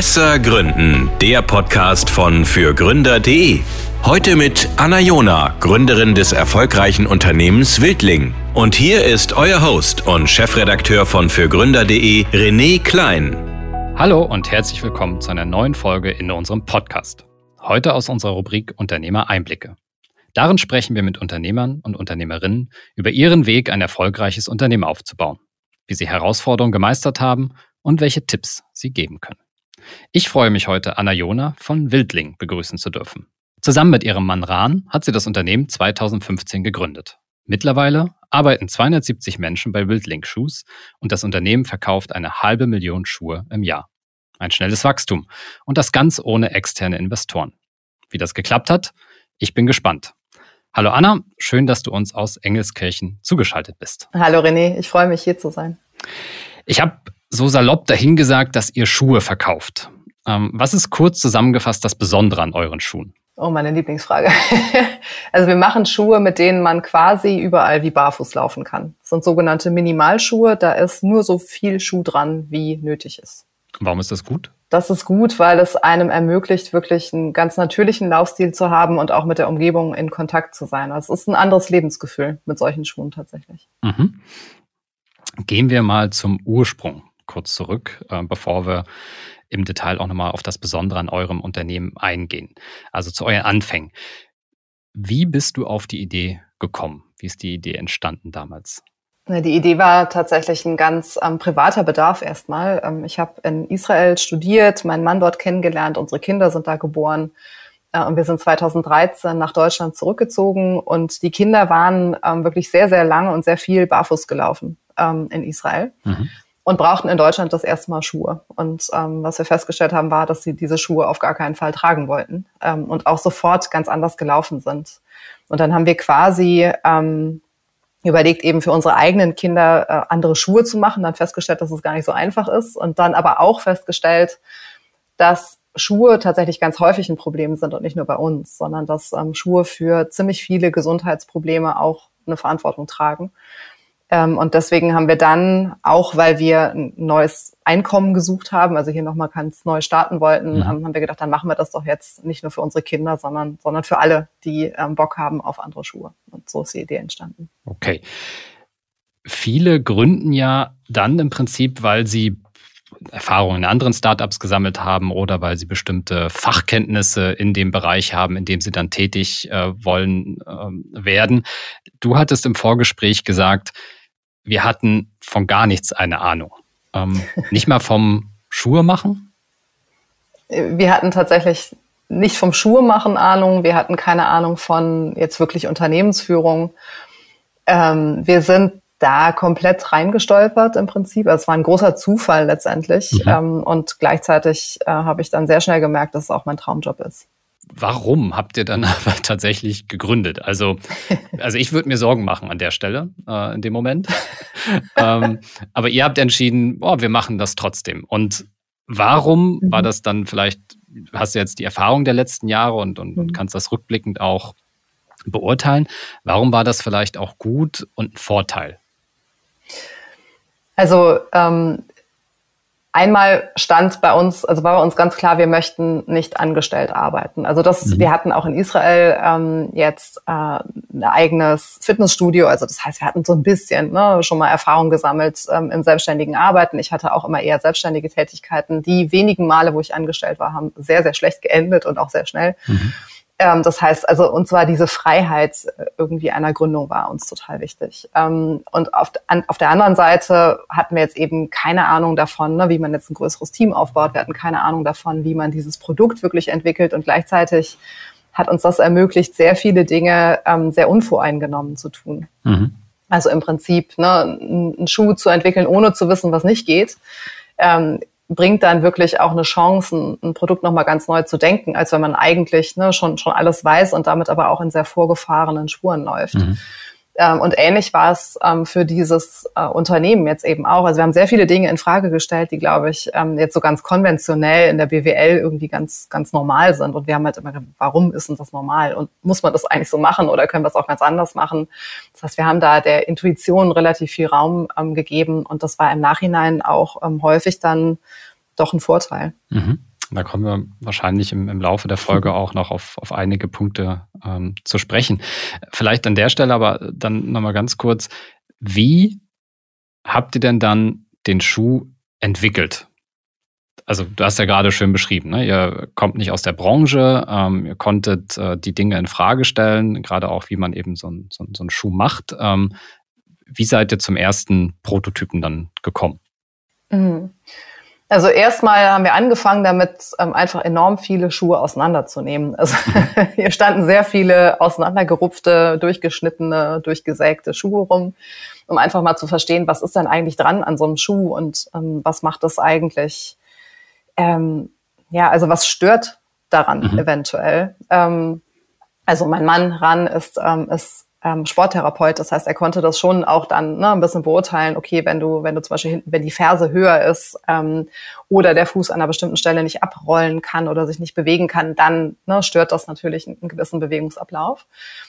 Besser Gründen, der Podcast von fürgründer.de. Heute mit Anna Jona, Gründerin des erfolgreichen Unternehmens Wildling. Und hier ist euer Host und Chefredakteur von fürgründer.de, René Klein. Hallo und herzlich willkommen zu einer neuen Folge in unserem Podcast. Heute aus unserer Rubrik Unternehmer Einblicke. Darin sprechen wir mit Unternehmern und Unternehmerinnen über ihren Weg, ein erfolgreiches Unternehmen aufzubauen, wie sie Herausforderungen gemeistert haben und welche Tipps sie geben können. Ich freue mich heute, Anna Jona von Wildling begrüßen zu dürfen. Zusammen mit ihrem Mann Rahn hat sie das Unternehmen 2015 gegründet. Mittlerweile arbeiten 270 Menschen bei Wildling Shoes und das Unternehmen verkauft eine halbe Million Schuhe im Jahr. Ein schnelles Wachstum und das ganz ohne externe Investoren. Wie das geklappt hat? Ich bin gespannt. Hallo Anna, schön, dass du uns aus Engelskirchen zugeschaltet bist. Hallo René, ich freue mich hier zu sein. Ich habe so salopp dahingesagt, dass ihr Schuhe verkauft. Ähm, was ist kurz zusammengefasst das Besondere an euren Schuhen? Oh, meine Lieblingsfrage. also wir machen Schuhe, mit denen man quasi überall wie barfuß laufen kann. Das sind sogenannte Minimalschuhe. Da ist nur so viel Schuh dran, wie nötig ist. Warum ist das gut? Das ist gut, weil es einem ermöglicht, wirklich einen ganz natürlichen Laufstil zu haben und auch mit der Umgebung in Kontakt zu sein. Also es ist ein anderes Lebensgefühl mit solchen Schuhen tatsächlich. Mhm. Gehen wir mal zum Ursprung kurz zurück, äh, bevor wir im Detail auch nochmal auf das Besondere an eurem Unternehmen eingehen. Also zu euren Anfängen. Wie bist du auf die Idee gekommen? Wie ist die Idee entstanden damals? Die Idee war tatsächlich ein ganz ähm, privater Bedarf erstmal. Ähm, ich habe in Israel studiert, meinen Mann dort kennengelernt, unsere Kinder sind da geboren. Äh, und wir sind 2013 nach Deutschland zurückgezogen und die Kinder waren ähm, wirklich sehr, sehr lange und sehr viel barfuß gelaufen ähm, in Israel. Mhm und brauchten in Deutschland das erste Mal Schuhe. Und ähm, was wir festgestellt haben, war, dass sie diese Schuhe auf gar keinen Fall tragen wollten ähm, und auch sofort ganz anders gelaufen sind. Und dann haben wir quasi ähm, überlegt, eben für unsere eigenen Kinder äh, andere Schuhe zu machen, dann festgestellt, dass es gar nicht so einfach ist und dann aber auch festgestellt, dass Schuhe tatsächlich ganz häufig ein Problem sind und nicht nur bei uns, sondern dass ähm, Schuhe für ziemlich viele Gesundheitsprobleme auch eine Verantwortung tragen. Ähm, und deswegen haben wir dann, auch weil wir ein neues Einkommen gesucht haben, also hier nochmal ganz neu starten wollten, mhm. ähm, haben wir gedacht, dann machen wir das doch jetzt nicht nur für unsere Kinder, sondern, sondern für alle, die ähm, Bock haben auf andere Schuhe. Und so ist die Idee entstanden. Okay. Viele gründen ja dann im Prinzip, weil sie Erfahrungen in anderen Startups gesammelt haben oder weil sie bestimmte Fachkenntnisse in dem Bereich haben, in dem sie dann tätig äh, wollen äh, werden. Du hattest im Vorgespräch gesagt, wir hatten von gar nichts eine Ahnung. Ähm, nicht mal vom Schuhe machen? Wir hatten tatsächlich nicht vom Schuhe machen Ahnung. Wir hatten keine Ahnung von jetzt wirklich Unternehmensführung. Ähm, wir sind da komplett reingestolpert im Prinzip. Also es war ein großer Zufall letztendlich. Mhm. Ähm, und gleichzeitig äh, habe ich dann sehr schnell gemerkt, dass es auch mein Traumjob ist. Warum habt ihr dann aber tatsächlich gegründet? Also, also ich würde mir Sorgen machen an der Stelle, äh, in dem Moment. ähm, aber ihr habt entschieden, oh, wir machen das trotzdem. Und warum mhm. war das dann vielleicht, hast du jetzt die Erfahrung der letzten Jahre und, und, und mhm. kannst das rückblickend auch beurteilen. Warum war das vielleicht auch gut und ein Vorteil? Also ähm, Einmal stand bei uns, also war bei uns ganz klar, wir möchten nicht angestellt arbeiten. Also das, mhm. wir hatten auch in Israel ähm, jetzt äh, ein eigenes Fitnessstudio. Also das heißt, wir hatten so ein bisschen ne, schon mal Erfahrung gesammelt ähm, im selbstständigen Arbeiten. Ich hatte auch immer eher selbstständige Tätigkeiten. Die wenigen Male, wo ich angestellt war, haben sehr, sehr schlecht geendet und auch sehr schnell. Mhm. Ähm, das heißt, also uns war diese Freiheit äh, irgendwie einer Gründung war uns total wichtig. Ähm, und auf, an, auf der anderen Seite hatten wir jetzt eben keine Ahnung davon, ne, wie man jetzt ein größeres Team aufbaut. Wir hatten keine Ahnung davon, wie man dieses Produkt wirklich entwickelt und gleichzeitig hat uns das ermöglicht, sehr viele Dinge ähm, sehr unvoreingenommen zu tun. Mhm. Also im Prinzip ne, einen Schuh zu entwickeln, ohne zu wissen, was nicht geht. Ähm, bringt dann wirklich auch eine Chance, ein, Produkt nochmal ganz neu zu denken, als wenn man eigentlich ne, schon, schon alles weiß und damit aber auch in sehr vorgefahrenen Spuren läuft. Mhm. Ähm, und ähnlich war es ähm, für dieses äh, Unternehmen jetzt eben auch. Also wir haben sehr viele Dinge in Frage gestellt, die, glaube ich, ähm, jetzt so ganz konventionell in der BWL irgendwie ganz, ganz normal sind. Und wir haben halt immer gedacht, warum ist denn das normal? Und muss man das eigentlich so machen oder können wir es auch ganz anders machen? Das heißt, wir haben da der Intuition relativ viel Raum gegeben und das war im Nachhinein auch häufig dann doch ein Vorteil. Mhm. Da kommen wir wahrscheinlich im, im Laufe der Folge auch noch auf, auf einige Punkte ähm, zu sprechen. Vielleicht an der Stelle aber dann nochmal ganz kurz, wie habt ihr denn dann den Schuh entwickelt? Also du hast ja gerade schön beschrieben, ne? ihr kommt nicht aus der Branche, ähm, ihr konntet äh, die Dinge in Frage stellen, gerade auch wie man eben so, ein, so, so einen Schuh macht. Ähm, wie seid ihr zum ersten Prototypen dann gekommen? Mhm. Also erstmal haben wir angefangen damit, ähm, einfach enorm viele Schuhe auseinanderzunehmen. Also hier standen sehr viele auseinandergerupfte, durchgeschnittene, durchgesägte Schuhe rum, um einfach mal zu verstehen, was ist denn eigentlich dran an so einem Schuh und ähm, was macht das eigentlich, ähm, ja, also was stört daran mhm. eventuell. Ähm, also mein Mann Ran ist, ähm, ist ähm, Sporttherapeut. Das heißt, er konnte das schon auch dann ne, ein bisschen beurteilen, okay, wenn du, wenn du zum Beispiel hinten, wenn die Ferse höher ist ähm, oder der Fuß an einer bestimmten Stelle nicht abrollen kann oder sich nicht bewegen kann, dann ne, stört das natürlich einen, gewissen Bewegungsablauf.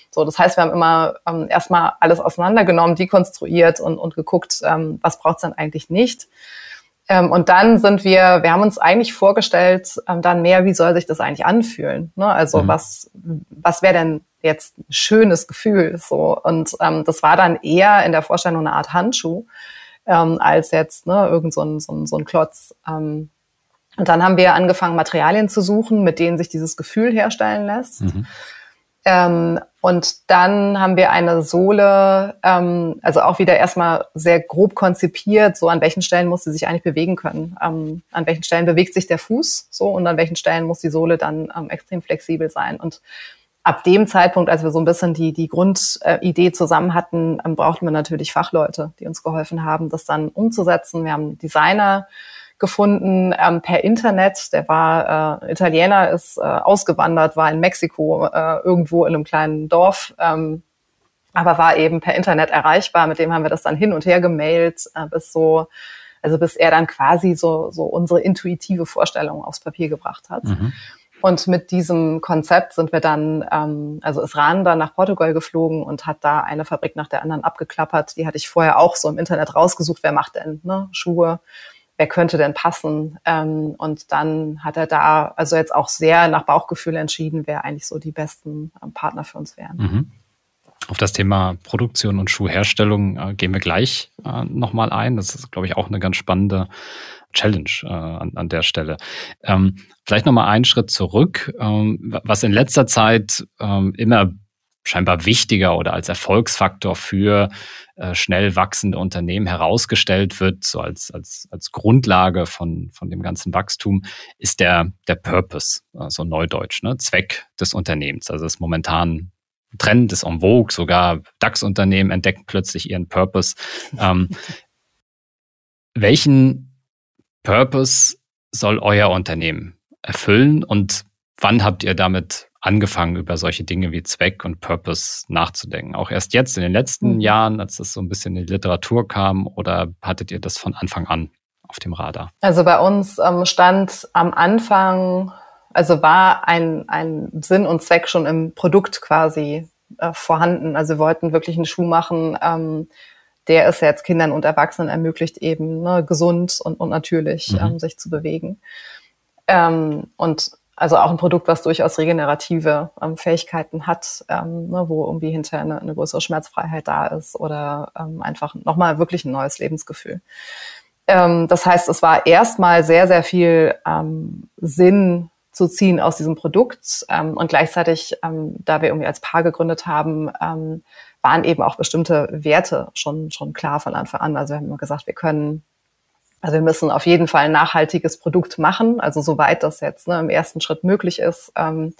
So, das heißt, wir haben immer ähm, erstmal alles auseinandergenommen, dekonstruiert und, und geguckt, ähm, was braucht's denn eigentlich nicht. Ähm, und dann sind wir, wir haben uns eigentlich vorgestellt, ähm, dann mehr, wie soll sich das eigentlich anfühlen? Ne? Also mhm. was, was wäre denn jetzt ein schönes Gefühl. So. Und ähm, das war dann eher in der Vorstellung eine Art Handschuh, ähm, als jetzt ne, irgend so ein, so ein, so ein Klotz. Ähm, und dann haben wir angefangen, Materialien zu suchen, mit denen sich dieses Gefühl herstellen lässt. Mhm. Ähm, und dann haben wir eine Sohle, ähm, also auch wieder erstmal sehr grob konzipiert, so an welchen Stellen muss sie sich eigentlich bewegen können. Ähm, an welchen Stellen bewegt sich der Fuß so und an welchen Stellen muss die Sohle dann ähm, extrem flexibel sein. Und ab dem Zeitpunkt, als wir so ein bisschen die, die Grundidee zusammen hatten, ähm, brauchten wir natürlich Fachleute, die uns geholfen haben, das dann umzusetzen. Wir haben einen Designer gefunden ähm, per Internet. Der war äh, Italiener, ist äh, ausgewandert, war in Mexiko äh, irgendwo in einem kleinen Dorf, ähm, aber war eben per Internet erreichbar. Mit dem haben wir das dann hin und her gemailt, äh, bis so, also bis er dann quasi so, so unsere intuitive Vorstellung aufs Papier gebracht hat. Mhm. Und mit diesem Konzept sind wir dann, ähm, also ist Rahn dann nach Portugal geflogen und hat da eine Fabrik nach der anderen abgeklappert. Die hatte ich vorher auch so im Internet rausgesucht, wer macht denn ne, Schuhe, wer könnte denn passen. Ähm, und dann hat er da also jetzt auch sehr nach Bauchgefühl entschieden, wer eigentlich so die besten ähm, Partner für uns wären. Mhm. Auf das Thema Produktion und Schuhherstellung äh, gehen wir gleich äh, nochmal ein. Das ist, glaube ich, auch eine ganz spannende Challenge äh, an, an der Stelle. Ähm, vielleicht nochmal einen Schritt zurück. Ähm, was in letzter Zeit ähm, immer scheinbar wichtiger oder als Erfolgsfaktor für äh, schnell wachsende Unternehmen herausgestellt wird, so als, als, als Grundlage von, von dem ganzen Wachstum, ist der, der Purpose, so also Neudeutsch, ne? Zweck des Unternehmens. Also ist momentan Trend, ist en vogue, sogar DAX-Unternehmen entdecken plötzlich ihren Purpose. Ähm, welchen Purpose soll euer Unternehmen erfüllen und wann habt ihr damit angefangen, über solche Dinge wie Zweck und Purpose nachzudenken? Auch erst jetzt in den letzten mhm. Jahren, als das so ein bisschen in die Literatur kam, oder hattet ihr das von Anfang an auf dem Radar? Also bei uns ähm, stand am Anfang, also war ein, ein Sinn und Zweck schon im Produkt quasi äh, vorhanden. Also wir wollten wirklich einen Schuh machen, ähm, der es jetzt Kindern und Erwachsenen ermöglicht, eben ne, gesund und, und natürlich mhm. ähm, sich zu bewegen. Ähm, und also auch ein Produkt, was durchaus regenerative ähm, Fähigkeiten hat, ähm, ne, wo irgendwie hinterher eine, eine, größere Schmerzfreiheit da ist oder ähm, einfach nochmal wirklich ein neues Lebensgefühl. Ähm, das heißt, es war erstmal sehr, sehr viel ähm, Sinn zu ziehen aus diesem Produkt ähm, und gleichzeitig, ähm, da wir irgendwie als Paar gegründet haben, ähm, waren eben auch bestimmte Werte schon, schon klar von Anfang an. Also wir haben immer gesagt, wir können, also wir müssen auf jeden Fall ein nachhaltiges Produkt machen, also soweit das jetzt ne, im ersten Schritt möglich ist, ähm,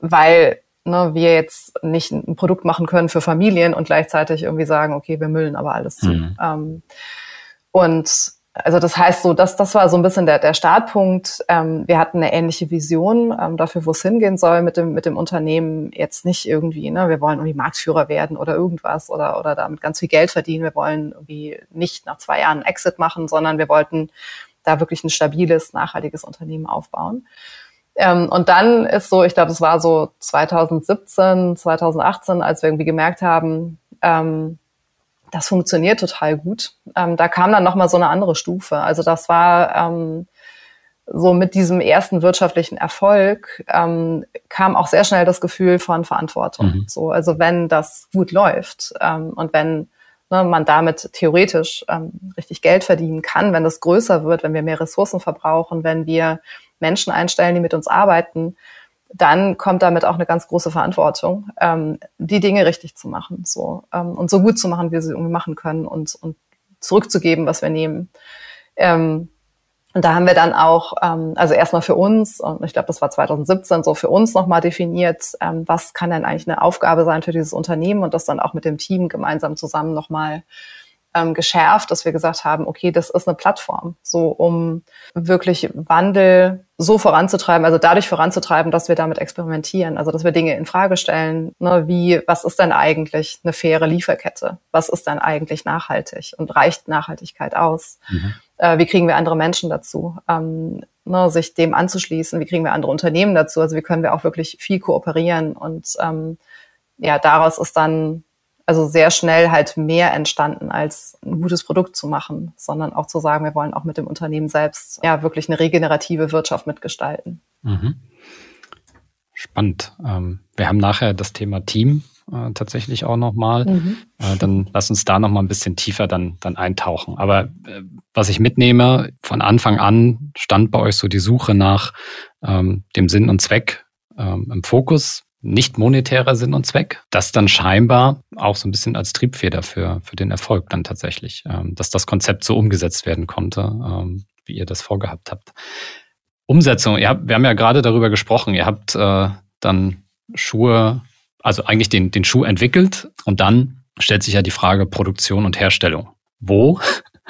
weil ne, wir jetzt nicht ein Produkt machen können für Familien und gleichzeitig irgendwie sagen, okay, wir müllen aber alles zu. Mhm. Ähm, und also das heißt so, das, das war so ein bisschen der, der Startpunkt. Ähm, wir hatten eine ähnliche Vision ähm, dafür, wo es hingehen soll mit dem, mit dem Unternehmen. Jetzt nicht irgendwie, ne, wir wollen irgendwie Marktführer werden oder irgendwas oder, oder damit ganz viel Geld verdienen. Wir wollen irgendwie nicht nach zwei Jahren Exit machen, sondern wir wollten da wirklich ein stabiles, nachhaltiges Unternehmen aufbauen. Ähm, und dann ist so, ich glaube, es war so 2017, 2018, als wir irgendwie gemerkt haben, ähm, das funktioniert total gut. Ähm, da kam dann nochmal so eine andere Stufe. Also das war, ähm, so mit diesem ersten wirtschaftlichen Erfolg ähm, kam auch sehr schnell das Gefühl von Verantwortung. Mhm. So, also wenn das gut läuft ähm, und wenn ne, man damit theoretisch ähm, richtig Geld verdienen kann, wenn das größer wird, wenn wir mehr Ressourcen verbrauchen, wenn wir Menschen einstellen, die mit uns arbeiten, dann kommt damit auch eine ganz große Verantwortung, ähm, die Dinge richtig zu machen, so ähm, und so gut zu machen, wie wir sie irgendwie machen können und und zurückzugeben, was wir nehmen. Ähm, und da haben wir dann auch, ähm, also erstmal für uns, und ich glaube, das war 2017 so für uns nochmal definiert, ähm, was kann denn eigentlich eine Aufgabe sein für dieses Unternehmen und das dann auch mit dem Team gemeinsam zusammen nochmal ähm, geschärft, dass wir gesagt haben, okay, das ist eine Plattform, so um wirklich Wandel so voranzutreiben, also dadurch voranzutreiben, dass wir damit experimentieren, also dass wir Dinge in Frage stellen, ne, wie, was ist denn eigentlich eine faire Lieferkette? Was ist denn eigentlich nachhaltig und reicht Nachhaltigkeit aus? Mhm. Äh, wie kriegen wir andere Menschen dazu? Ähm, ne, sich dem anzuschließen, wie kriegen wir andere Unternehmen dazu? Also wie können wir auch wirklich viel kooperieren und ähm, ja, daraus ist dann also sehr schnell halt mehr entstanden, als ein gutes Produkt zu machen, sondern auch zu sagen, wir wollen auch mit dem Unternehmen selbst ja wirklich eine regenerative Wirtschaft mitgestalten. Mhm. Spannend. Ähm, wir haben nachher das Thema Team äh, tatsächlich auch nochmal. Mhm. Äh, dann lass uns da nochmal ein bisschen tiefer dann, dann eintauchen. Aber äh, was ich mitnehme, von Anfang an stand bei euch so die Suche nach ähm, dem Sinn und Zweck ähm, im Fokus nicht monetärer Sinn und Zweck, das dann scheinbar auch so ein bisschen als Triebfeder für, für den Erfolg dann tatsächlich, ähm, dass das Konzept so umgesetzt werden konnte, ähm, wie ihr das vorgehabt habt. Umsetzung, ihr habt, wir haben ja gerade darüber gesprochen, ihr habt äh, dann Schuhe, also eigentlich den, den Schuh entwickelt und dann stellt sich ja die Frage Produktion und Herstellung. Wo?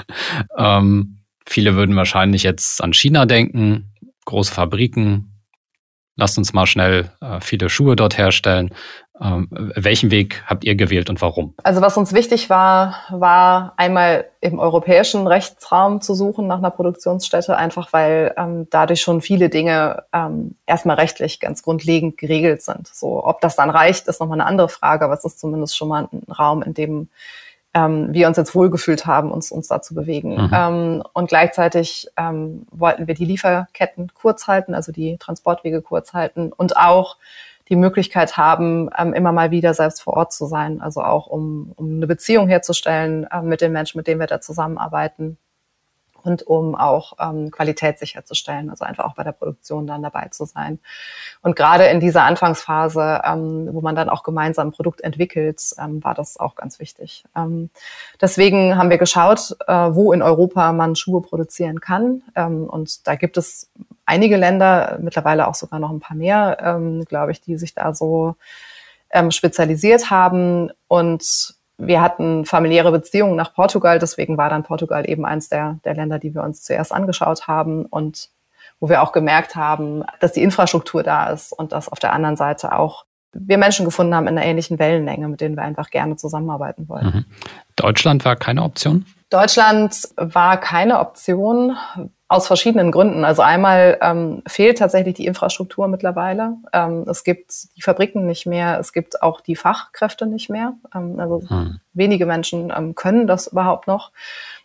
ähm, viele würden wahrscheinlich jetzt an China denken, große Fabriken, lasst uns mal schnell äh, viele Schuhe dort herstellen. Ähm, welchen Weg habt ihr gewählt und warum? Also was uns wichtig war, war einmal im europäischen Rechtsraum zu suchen nach einer Produktionsstätte, einfach weil ähm, dadurch schon viele Dinge ähm, erstmal rechtlich ganz grundlegend geregelt sind. So, ob das dann reicht, ist nochmal eine andere Frage, aber es ist zumindest schon mal ein Raum, in dem ähm, wir uns jetzt wohlgefühlt haben, uns, uns da zu bewegen. Mhm. Ähm, und gleichzeitig ähm, wollten wir die Lieferketten kurz halten, also die Transportwege kurz halten und auch die Möglichkeit haben, ähm, immer mal wieder selbst vor Ort zu sein, also auch um, um eine Beziehung herzustellen äh, mit den Menschen, mit denen wir da zusammenarbeiten und um auch ähm, Qualität sicherzustellen, also einfach auch bei der Produktion dann dabei zu sein. Und gerade in dieser Anfangsphase, ähm, wo man dann auch gemeinsam ein Produkt entwickelt, ähm, war das auch ganz wichtig. Ähm, deswegen haben wir geschaut, äh, wo in Europa man Schuhe produzieren kann. Ähm, und da gibt es einige Länder, mittlerweile auch sogar noch ein paar mehr, ähm, glaube ich, die sich da so ähm, spezialisiert haben und wir hatten familiäre Beziehungen nach Portugal, deswegen war dann Portugal eben eins der, der Länder, die wir uns zuerst angeschaut haben und wo wir auch gemerkt haben, dass die Infrastruktur da ist und dass auf der anderen Seite auch wir Menschen gefunden haben in einer ähnlichen Wellenlänge, mit denen wir einfach gerne zusammenarbeiten wollen. Mhm. Deutschland war keine Option? Deutschland war keine Option, aus verschiedenen Gründen. Also einmal ähm, fehlt tatsächlich die Infrastruktur mittlerweile. Ähm, es gibt die Fabriken nicht mehr, es gibt auch die Fachkräfte nicht mehr. Ähm, also hm. wenige Menschen ähm, können das überhaupt noch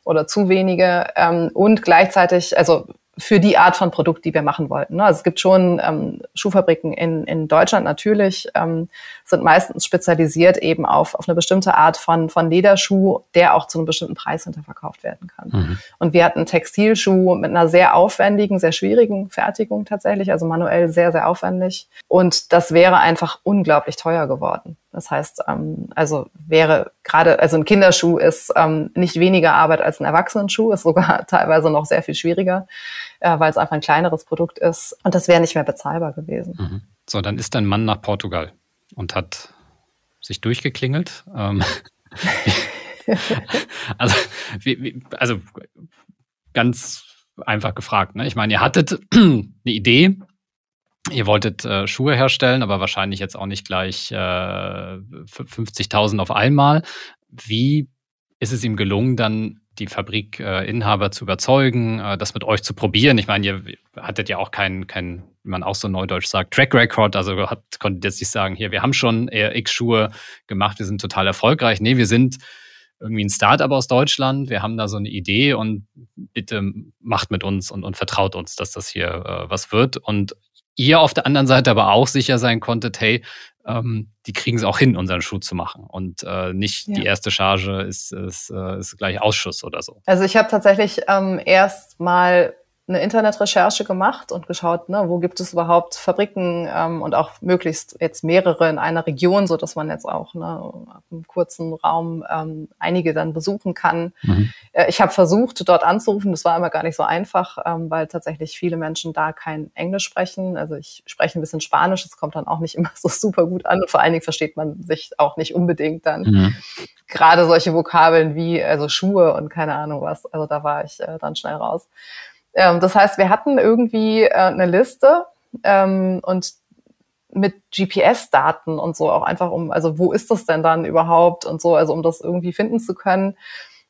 oder zu wenige. Ähm, und gleichzeitig, also für die Art von Produkt, die wir machen wollten. Ne? Also es gibt schon ähm, Schuhfabriken in, in Deutschland natürlich, ähm, sind meistens spezialisiert eben auf, auf eine bestimmte Art von, von Lederschuh, der auch zu einem bestimmten Preis hinterverkauft werden kann. Mhm. Und wir hatten Textilschuh mit einer sehr aufwendigen, sehr schwierigen Fertigung tatsächlich, also manuell sehr, sehr aufwendig. Und das wäre einfach unglaublich teuer geworden. Das heißt, ähm, also wäre gerade, also ein Kinderschuh ist ähm, nicht weniger Arbeit als ein Erwachsenenschuh, ist sogar teilweise noch sehr viel schwieriger, äh, weil es einfach ein kleineres Produkt ist. Und das wäre nicht mehr bezahlbar gewesen. Mhm. So, dann ist dein Mann nach Portugal und hat sich durchgeklingelt. Ähm, also, wie, wie, also ganz einfach gefragt. Ne? Ich meine, ihr hattet eine Idee, Ihr wolltet äh, Schuhe herstellen, aber wahrscheinlich jetzt auch nicht gleich äh, 50.000 auf einmal. Wie ist es ihm gelungen, dann die Fabrikinhaber äh, zu überzeugen, äh, das mit euch zu probieren? Ich meine, ihr hattet ja auch kein, kein, wie man auch so neudeutsch sagt, Track Record, also hat, konntet jetzt nicht sagen, hier, wir haben schon x Schuhe gemacht, wir sind total erfolgreich. Nee, wir sind irgendwie ein Startup aus Deutschland, wir haben da so eine Idee und bitte macht mit uns und, und vertraut uns, dass das hier äh, was wird. Und ihr auf der anderen Seite aber auch sicher sein konntet, hey, ähm, die kriegen es auch hin, unseren Schuh zu machen. Und äh, nicht ja. die erste Charge ist, ist, äh, ist gleich Ausschuss oder so. Also ich habe tatsächlich ähm, erst mal eine Internetrecherche gemacht und geschaut, ne, wo gibt es überhaupt Fabriken ähm, und auch möglichst jetzt mehrere in einer Region, so dass man jetzt auch ne, einem kurzen Raum ähm, einige dann besuchen kann. Mhm. Äh, ich habe versucht, dort anzurufen. Das war immer gar nicht so einfach, ähm, weil tatsächlich viele Menschen da kein Englisch sprechen. Also ich spreche ein bisschen Spanisch. Das kommt dann auch nicht immer so super gut an. Und vor allen Dingen versteht man sich auch nicht unbedingt dann. Mhm. Gerade solche Vokabeln wie also Schuhe und keine Ahnung was. Also da war ich äh, dann schnell raus. Ähm, das heißt, wir hatten irgendwie äh, eine Liste ähm, und mit GPS-Daten und so auch einfach um, also wo ist das denn dann überhaupt und so, also um das irgendwie finden zu können.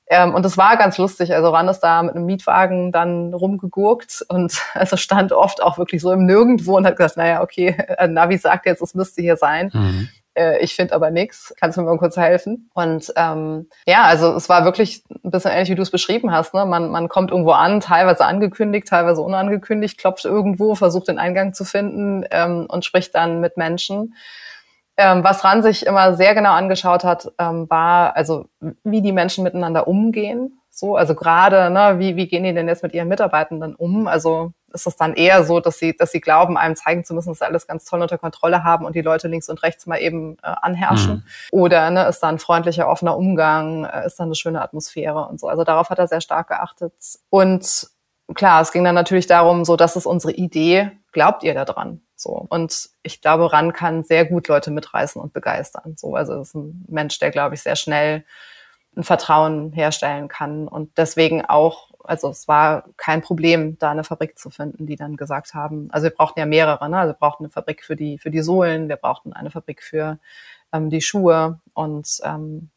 Ähm, und das war ganz lustig. Also Ran ist da mit einem Mietwagen dann rumgegurkt und also stand oft auch wirklich so im Nirgendwo und hat gesagt, naja, okay, Navi sagt jetzt, es müsste hier sein. Mhm äh, ich finde aber nichts. Kannst du mir mal kurz helfen? Und ähm, ja, also es war wirklich ein bisschen ähnlich, wie du es beschrieben hast. Ne? Man, man kommt irgendwo an, teilweise angekündigt, teilweise unangekündigt, klopft irgendwo, versucht den Eingang zu finden ähm, und spricht dann mit Menschen. Ähm, was Ran sich immer sehr genau angeschaut hat, ähm, war also, wie die Menschen miteinander umgehen. So, also gerade, ne, wie, wie gehen die denn jetzt mit ihren Mitarbeitenden um? Also ist es dann eher so, dass sie, dass sie glauben, einem zeigen zu müssen, dass sie alles ganz toll unter Kontrolle haben und die Leute links und rechts mal eben äh, anherrschen. Mhm. Oder ne, ist da ein freundlicher, offener Umgang, äh, ist da eine schöne Atmosphäre und so. Also darauf hat er sehr stark geachtet. Und klar, es ging dann natürlich darum, so, das ist unsere Idee, glaubt ihr daran? So. Und ich glaube, Ran kann sehr gut Leute mitreißen und begeistern. So, also ist ein Mensch, der, glaube ich, sehr schnell ein Vertrauen herstellen kann und deswegen auch also es war kein Problem, da eine Fabrik zu finden, die dann gesagt haben, also wir brauchten ja mehrere, ne? also wir brauchten eine Fabrik für die, für die Sohlen, wir brauchten eine Fabrik für ähm, die Schuhe. Und ähm,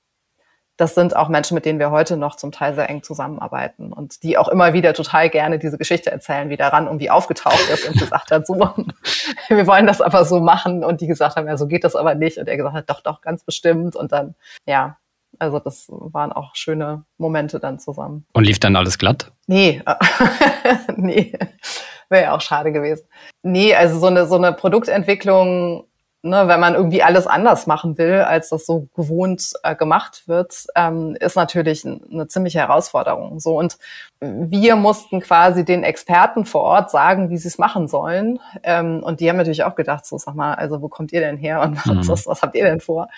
das sind auch Menschen, mit denen wir heute noch zum Teil sehr eng zusammenarbeiten und die auch immer wieder total gerne diese Geschichte erzählen, wie daran irgendwie aufgetaucht ist und gesagt hat, so, wir wollen das aber so machen. Und die gesagt haben, ja, so geht das aber nicht. Und er gesagt hat, doch, doch, ganz bestimmt. Und dann, ja, also das waren auch schöne Momente dann zusammen. Und lief dann alles glatt? Nee, nee, wäre ja auch schade gewesen. Nee, also so eine, so eine Produktentwicklung, ne, wenn man irgendwie alles anders machen will, als das so gewohnt äh, gemacht wird, ähm, ist natürlich eine ziemliche Herausforderung. So und wir mussten quasi den Experten vor Ort sagen, wie sie es machen sollen. Ähm, und die haben natürlich auch gedacht, so sag mal, also wo kommt ihr denn her und mhm. was, was habt ihr denn vor?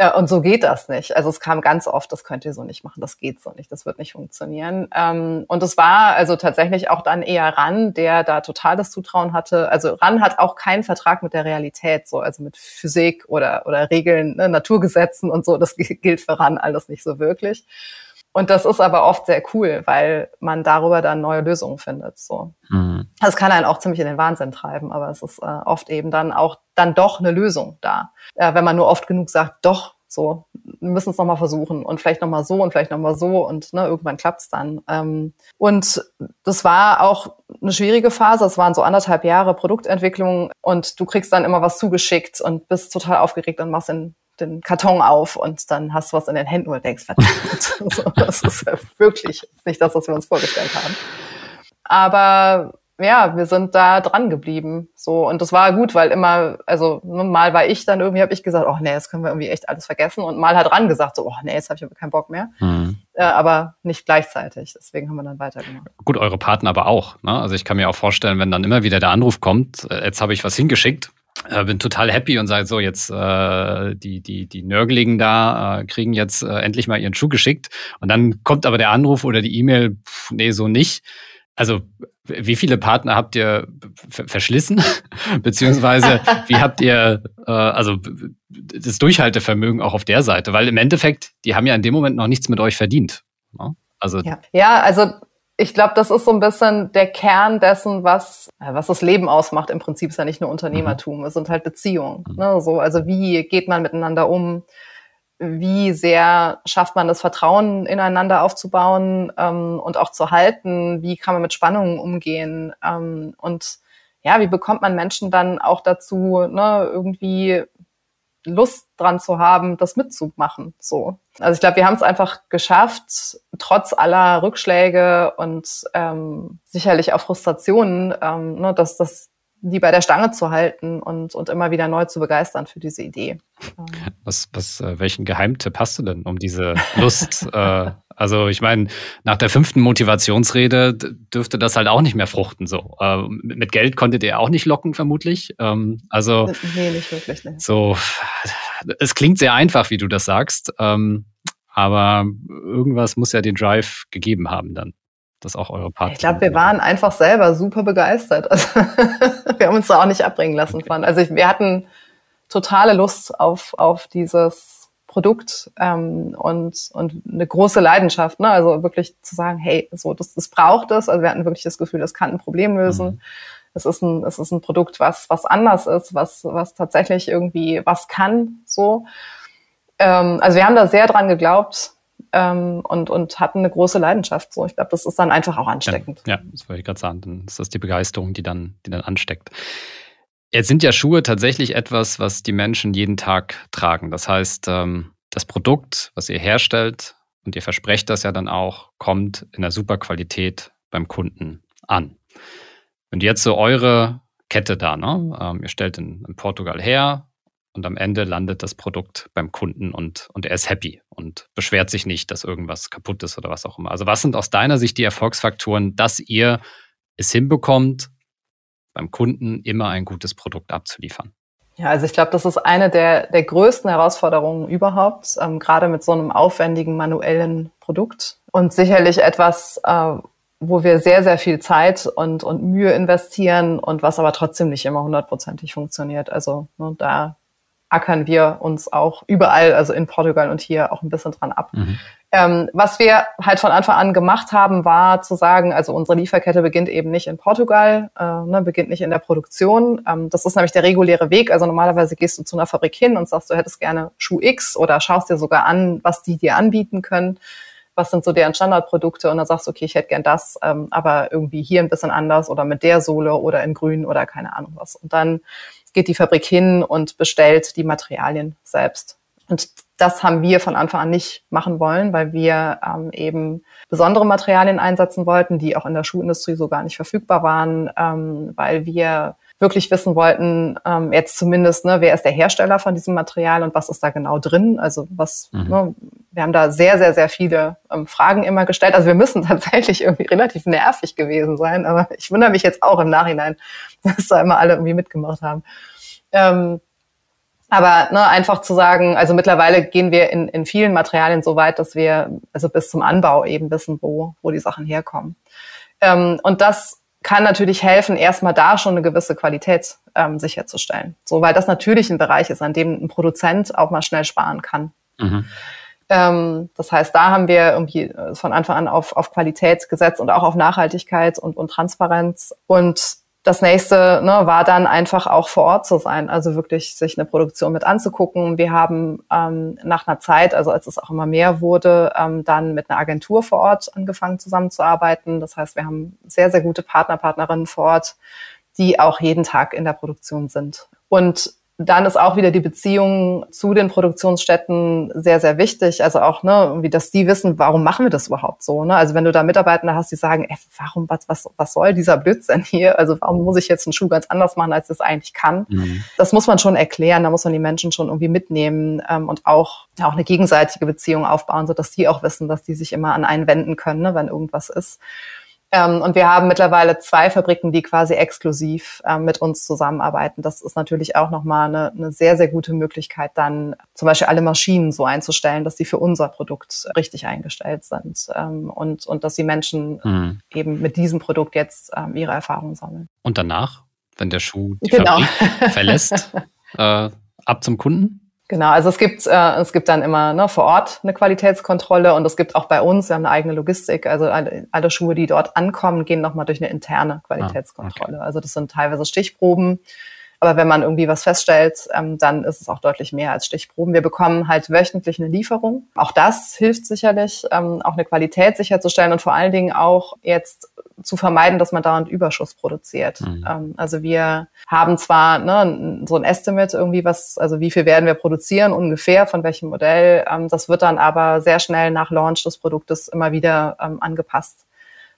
Ja, und so geht das nicht. Also es kam ganz oft, das könnt ihr so nicht machen, das geht so nicht, das wird nicht funktionieren. Ähm, und es war also tatsächlich auch dann eher Ran, der da total das Zutrauen hatte. Also Ran hat auch keinen Vertrag mit der Realität, so also mit Physik oder oder Regeln, ne, Naturgesetzen und so. Das gilt für Ran alles nicht so wirklich. Und das ist aber oft sehr cool, weil man darüber dann neue Lösungen findet. So, mhm. das kann einen auch ziemlich in den Wahnsinn treiben, aber es ist äh, oft eben dann auch dann doch eine Lösung da, äh, wenn man nur oft genug sagt, doch, so, wir müssen es nochmal versuchen und vielleicht nochmal so und vielleicht nochmal so und ne, irgendwann klappt's dann. Ähm, und das war auch eine schwierige Phase. Es waren so anderthalb Jahre Produktentwicklung und du kriegst dann immer was zugeschickt und bist total aufgeregt und machst den den Karton auf und dann hast du was in den Händen und denkst, verdammt, so, das ist wirklich nicht das, was wir uns vorgestellt haben. Aber ja, wir sind da dran geblieben. So und das war gut, weil immer, also ne, mal war ich dann irgendwie, habe ich gesagt, oh nee, das können wir irgendwie echt alles vergessen und mal hat dran gesagt, so, oh nee, jetzt habe ich aber keinen Bock mehr. Mhm. Äh, aber nicht gleichzeitig. Deswegen haben wir dann weitergemacht. Gut, eure Partner aber auch. Ne? Also ich kann mir auch vorstellen, wenn dann immer wieder der Anruf kommt, äh, jetzt habe ich was hingeschickt, äh, bin total happy und sage so, jetzt äh, die, die, die Nörgeligen da äh, kriegen jetzt äh, endlich mal ihren Schuh geschickt. Und dann kommt aber der Anruf oder die E-Mail, nee, so nicht. Also wie viele Partner habt ihr verschlissen? Beziehungsweise wie habt ihr äh, also das Durchhaltevermögen auch auf der Seite? Weil im Endeffekt, die haben ja in dem Moment noch nichts mit euch verdient. Ne? Also ja. ja, also ich glaube, das ist so ein bisschen der Kern dessen, was, was das Leben ausmacht. Im Prinzip ist ja nicht nur Unternehmertum, mhm. es sind halt Beziehungen. Mhm. Ne? So, also wie geht man miteinander um? Wie sehr schafft man das Vertrauen ineinander aufzubauen ähm, und auch zu halten? Wie kann man mit Spannungen umgehen? Ähm, und ja, wie bekommt man Menschen dann auch dazu, ne, irgendwie Lust dran zu haben, das mitzumachen. So. Also ich glaube, wir haben es einfach geschafft, trotz aller Rückschläge und ähm, sicherlich auch Frustrationen, ähm, ne, dass das die bei der Stange zu halten und, und immer wieder neu zu begeistern für diese Idee. Was, was, äh, welchen Geheimtipp hast du denn, um diese Lust? äh, also ich meine, nach der fünften Motivationsrede dürfte das halt auch nicht mehr fruchten. So äh, mit Geld konntet ihr auch nicht locken, vermutlich. Ähm, also nee, nicht wirklich. Nee. So, es klingt sehr einfach, wie du das sagst, ähm, aber irgendwas muss ja den Drive gegeben haben dann das auch eure Partner? Ich glaube, wir waren einfach selber super begeistert. Also, wir haben uns da auch nicht abbringen lassen okay. von. Also ich, wir hatten totale Lust auf, auf dieses Produkt ähm, und, und eine große Leidenschaft. Ne? Also wirklich zu sagen, hey, so das, das braucht es. Also wir hatten wirklich das Gefühl, das kann ein Problem lösen. Mhm. Es ist ein, es ist ein Produkt, was, was anders ist, was, was tatsächlich irgendwie was kann. So. Ähm, also wir haben da sehr dran geglaubt, ähm, und, und hatten eine große Leidenschaft. So, ich glaube, das ist dann einfach auch ansteckend. Ja, ja das wollte ich gerade sagen. Dann ist das die Begeisterung, die dann, die dann ansteckt. Jetzt sind ja Schuhe tatsächlich etwas, was die Menschen jeden Tag tragen. Das heißt, ähm, das Produkt, was ihr herstellt, und ihr versprecht das ja dann auch, kommt in der super Qualität beim Kunden an. Und jetzt so eure Kette da, ne? Ähm, ihr stellt in, in Portugal her, und am Ende landet das Produkt beim Kunden und, und er ist happy und beschwert sich nicht, dass irgendwas kaputt ist oder was auch immer. Also was sind aus deiner Sicht die Erfolgsfaktoren, dass ihr es hinbekommt, beim Kunden immer ein gutes Produkt abzuliefern? Ja, also ich glaube, das ist eine der, der größten Herausforderungen überhaupt, ähm, gerade mit so einem aufwendigen manuellen Produkt. Und sicherlich etwas, äh, wo wir sehr, sehr viel Zeit und, und Mühe investieren und was aber trotzdem nicht immer hundertprozentig funktioniert. Also ne, da ackern wir uns auch überall, also in Portugal und hier auch ein bisschen dran ab. Mhm. Ähm, was wir halt von Anfang an gemacht haben, war zu sagen, also unsere Lieferkette beginnt eben nicht in Portugal, äh, ne, beginnt nicht in der Produktion. Ähm, das ist nämlich der reguläre Weg. Also normalerweise gehst du zu einer Fabrik hin und sagst, du hättest gerne Schuh X oder schaust dir sogar an, was die dir anbieten können. Was sind so deren Standardprodukte? Und dann sagst du, okay, ich hätte gern das, ähm, aber irgendwie hier ein bisschen anders oder mit der Sohle oder in grün oder keine Ahnung was. Und dann geht die Fabrik hin und bestellt die Materialien selbst. Und das haben wir von Anfang an nicht machen wollen, weil wir ähm, eben besondere Materialien einsetzen wollten, die auch in der Schuhindustrie so gar nicht verfügbar waren, ähm, weil wir wirklich wissen wollten, ähm, jetzt zumindest, ne, wer ist der Hersteller von diesem Material und was ist da genau drin? Also was, mhm. ne, wir haben da sehr, sehr, sehr viele ähm, Fragen immer gestellt. Also wir müssen tatsächlich irgendwie relativ nervig gewesen sein, aber ich wundere mich jetzt auch im Nachhinein, dass da immer alle irgendwie mitgemacht haben. Ähm, aber ne, einfach zu sagen, also mittlerweile gehen wir in, in vielen Materialien so weit, dass wir also bis zum Anbau eben wissen, wo, wo die Sachen herkommen. Ähm, und das kann natürlich helfen, erstmal da schon eine gewisse Qualität ähm, sicherzustellen. So, weil das natürlich ein Bereich ist, an dem ein Produzent auch mal schnell sparen kann. Mhm. Ähm, das heißt, da haben wir irgendwie äh, von Anfang an auf, auf Qualität gesetzt und auch auf Nachhaltigkeit und, und Transparenz. Und das nächste ne, war dann einfach auch vor Ort zu sein, also wirklich sich eine Produktion mit anzugucken. Wir haben ähm, nach einer Zeit, also als es auch immer mehr wurde, ähm, dann mit einer Agentur vor Ort angefangen zusammenzuarbeiten. Das heißt, wir haben sehr, sehr gute Partner, Partnerinnen vor Ort, die auch jeden Tag in der Produktion sind. Und dann ist auch wieder die Beziehung zu den Produktionsstätten sehr, sehr wichtig. Also auch, ne, wie dass die wissen, warum machen wir das überhaupt so. Ne? Also wenn du da Mitarbeiter hast, die sagen, ey, warum, was, was, was soll dieser Blödsinn hier? Also warum muss ich jetzt einen Schuh ganz anders machen, als es eigentlich kann? Mhm. Das muss man schon erklären, da muss man die Menschen schon irgendwie mitnehmen ähm, und auch, ja, auch eine gegenseitige Beziehung aufbauen, so dass die auch wissen, dass die sich immer an einen wenden können, ne, wenn irgendwas ist. Ähm, und wir haben mittlerweile zwei Fabriken, die quasi exklusiv ähm, mit uns zusammenarbeiten. Das ist natürlich auch nochmal eine, eine sehr, sehr gute Möglichkeit, dann zum Beispiel alle Maschinen so einzustellen, dass sie für unser Produkt richtig eingestellt sind ähm, und, und dass die Menschen mhm. eben mit diesem Produkt jetzt ähm, ihre Erfahrungen sammeln. Und danach, wenn der Schuh die genau. Fabrik verlässt, äh, ab zum Kunden? Genau, also es gibt, äh, es gibt dann immer ne, vor Ort eine Qualitätskontrolle und es gibt auch bei uns, wir haben eine eigene Logistik, also alle, alle Schuhe, die dort ankommen, gehen nochmal durch eine interne Qualitätskontrolle. Ah, okay. Also das sind teilweise Stichproben, aber wenn man irgendwie was feststellt, ähm, dann ist es auch deutlich mehr als Stichproben. Wir bekommen halt wöchentlich eine Lieferung. Auch das hilft sicherlich, ähm, auch eine Qualität sicherzustellen und vor allen Dingen auch jetzt zu vermeiden, dass man dauernd Überschuss produziert. Mhm. Ähm, also wir haben zwar ne, so ein Estimate irgendwie, was, also wie viel werden wir produzieren ungefähr, von welchem Modell. Das wird dann aber sehr schnell nach Launch des Produktes immer wieder angepasst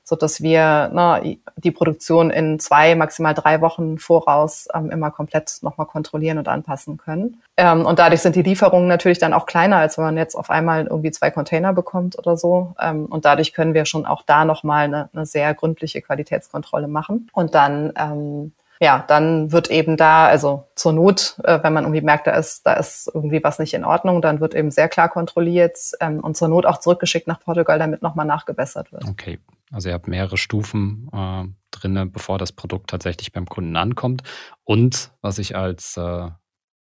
so dass wir ne, die Produktion in zwei, maximal drei Wochen voraus ähm, immer komplett nochmal kontrollieren und anpassen können. Ähm, und dadurch sind die Lieferungen natürlich dann auch kleiner, als wenn man jetzt auf einmal irgendwie zwei Container bekommt oder so. Ähm, und dadurch können wir schon auch da nochmal eine, eine sehr gründliche Qualitätskontrolle machen. Und dann ähm, ja, dann wird eben da, also zur Not, äh, wenn man irgendwie merkt, da ist, da ist irgendwie was nicht in Ordnung, dann wird eben sehr klar kontrolliert ähm, und zur Not auch zurückgeschickt nach Portugal, damit nochmal nachgebessert wird. Okay, also ihr habt mehrere Stufen äh, drin, bevor das Produkt tatsächlich beim Kunden ankommt. Und was ich als äh,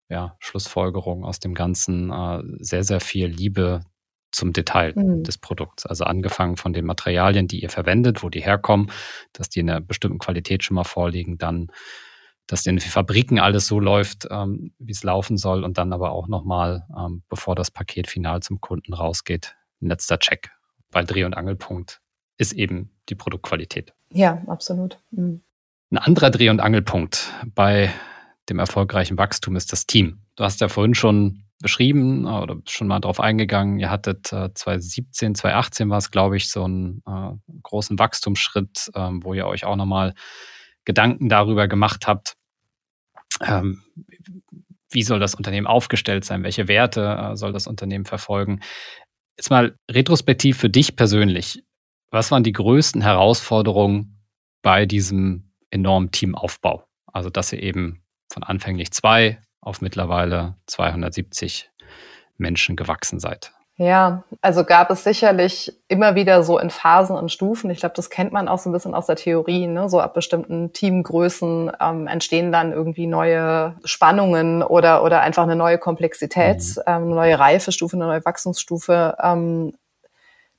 ja, Schlussfolgerung aus dem Ganzen äh, sehr, sehr viel Liebe zum Detail mhm. des Produkts. Also angefangen von den Materialien, die ihr verwendet, wo die herkommen, dass die in einer bestimmten Qualität schon mal vorliegen, dann, dass in den Fabriken alles so läuft, ähm, wie es laufen soll und dann aber auch nochmal, ähm, bevor das Paket final zum Kunden rausgeht, ein letzter Check. Weil Dreh- und Angelpunkt ist eben die Produktqualität. Ja, absolut. Mhm. Ein anderer Dreh- und Angelpunkt bei dem erfolgreichen Wachstum ist das Team. Du hast ja vorhin schon beschrieben oder schon mal drauf eingegangen. Ihr hattet äh, 2017, 2018 war es, glaube ich, so einen äh, großen Wachstumsschritt, ähm, wo ihr euch auch nochmal Gedanken darüber gemacht habt, ähm, wie soll das Unternehmen aufgestellt sein, welche Werte äh, soll das Unternehmen verfolgen. Jetzt mal retrospektiv für dich persönlich. Was waren die größten Herausforderungen bei diesem enormen Teamaufbau? Also, dass ihr eben von anfänglich zwei auf mittlerweile 270 Menschen gewachsen seid? Ja, also gab es sicherlich immer wieder so in Phasen und Stufen. Ich glaube, das kennt man auch so ein bisschen aus der Theorie. Ne? So ab bestimmten Teamgrößen ähm, entstehen dann irgendwie neue Spannungen oder, oder einfach eine neue Komplexität, mhm. ähm, eine neue Reifestufe, eine neue Wachstumsstufe. Ähm,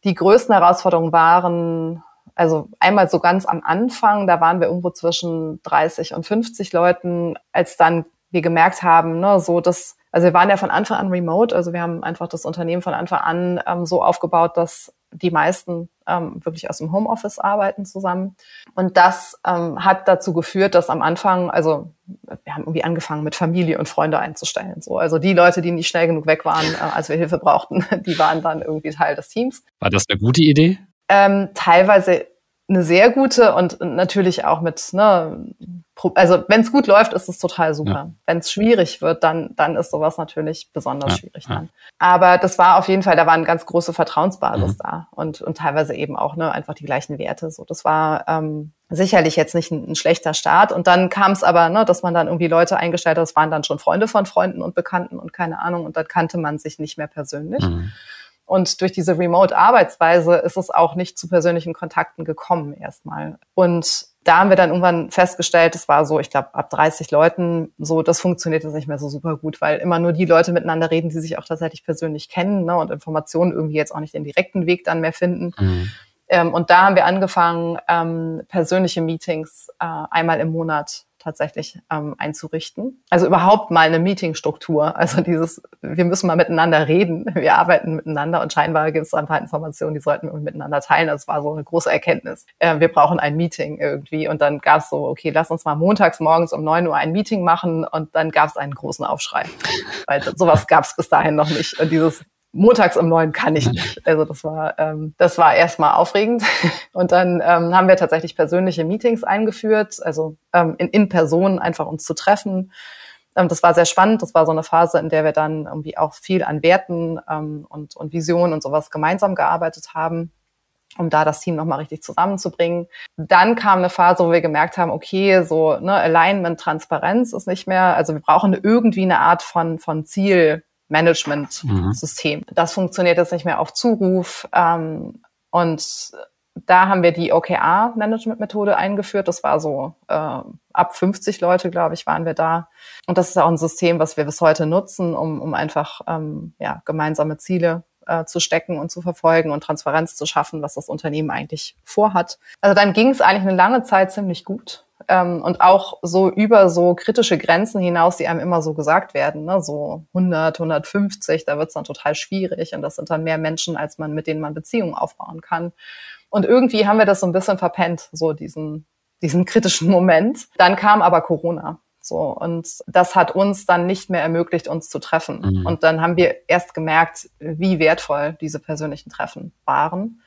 die größten Herausforderungen waren, also einmal so ganz am Anfang, da waren wir irgendwo zwischen 30 und 50 Leuten, als dann wir gemerkt haben, ne, so dass, also wir waren ja von Anfang an remote, also wir haben einfach das Unternehmen von Anfang an ähm, so aufgebaut, dass die meisten ähm, wirklich aus dem Homeoffice arbeiten zusammen. Und das ähm, hat dazu geführt, dass am Anfang, also wir haben irgendwie angefangen mit Familie und Freunde einzustellen. So, also die Leute, die nicht schnell genug weg waren, äh, als wir Hilfe brauchten, die waren dann irgendwie Teil des Teams. War das eine gute Idee? Ähm, teilweise eine sehr gute und natürlich auch mit, ne, also wenn es gut läuft, ist es total super. Ja. Wenn es schwierig wird, dann, dann ist sowas natürlich besonders ja, schwierig ja. dann. Aber das war auf jeden Fall, da war eine ganz große Vertrauensbasis mhm. da und, und teilweise eben auch ne, einfach die gleichen Werte. So, das war ähm, sicherlich jetzt nicht ein, ein schlechter Start. Und dann kam es aber, ne, dass man dann irgendwie Leute eingestellt hat, das waren dann schon Freunde von Freunden und Bekannten und keine Ahnung, und dann kannte man sich nicht mehr persönlich. Mhm. Und durch diese Remote-Arbeitsweise ist es auch nicht zu persönlichen Kontakten gekommen erstmal. Und da haben wir dann irgendwann festgestellt, es war so, ich glaube, ab 30 Leuten, so, das funktioniert jetzt nicht mehr so super gut, weil immer nur die Leute miteinander reden, die sich auch tatsächlich persönlich kennen ne, und Informationen irgendwie jetzt auch nicht den direkten Weg dann mehr finden. Mhm. Ähm, und da haben wir angefangen, ähm, persönliche Meetings äh, einmal im Monat tatsächlich ähm, einzurichten. Also überhaupt mal eine Meetingstruktur. Also dieses, wir müssen mal miteinander reden, wir arbeiten miteinander und scheinbar gibt es ein paar Informationen, die sollten wir miteinander teilen. Das war so eine große Erkenntnis. Äh, wir brauchen ein Meeting irgendwie. Und dann gab es so, okay, lass uns mal montags morgens um neun Uhr ein Meeting machen und dann gab es einen großen Aufschrei. Weil sowas gab es bis dahin noch nicht. Und dieses montags um neun kann ich nicht. Also das war, ähm, das war erstmal aufregend. Und dann ähm, haben wir tatsächlich persönliche Meetings eingeführt, also ähm, in, in Person einfach uns zu treffen. Ähm, das war sehr spannend. Das war so eine Phase, in der wir dann irgendwie auch viel an Werten ähm, und, und Visionen und sowas gemeinsam gearbeitet haben um da das Team nochmal richtig zusammenzubringen. Dann kam eine Phase, wo wir gemerkt haben, okay, so ne, Alignment, Transparenz ist nicht mehr, also wir brauchen irgendwie eine Art von, von Ziel, Management-System. Mhm. Das funktioniert jetzt nicht mehr auf Zuruf. Ähm, und da haben wir die OKR-Management-Methode eingeführt. Das war so äh, ab 50 Leute, glaube ich, waren wir da. Und das ist auch ein System, was wir bis heute nutzen, um, um einfach ähm, ja, gemeinsame Ziele äh, zu stecken und zu verfolgen und Transparenz zu schaffen, was das Unternehmen eigentlich vorhat. Also dann ging es eigentlich eine lange Zeit ziemlich gut ähm, und auch so über so kritische Grenzen hinaus, die einem immer so gesagt werden, ne? so 100, 150, da wird es dann total schwierig und das sind dann mehr Menschen, als man mit denen man Beziehungen aufbauen kann. Und irgendwie haben wir das so ein bisschen verpennt, so diesen, diesen kritischen Moment. Dann kam aber Corona. So, und das hat uns dann nicht mehr ermöglicht, uns zu treffen. Mhm. Und dann haben wir erst gemerkt, wie wertvoll diese persönlichen Treffen waren.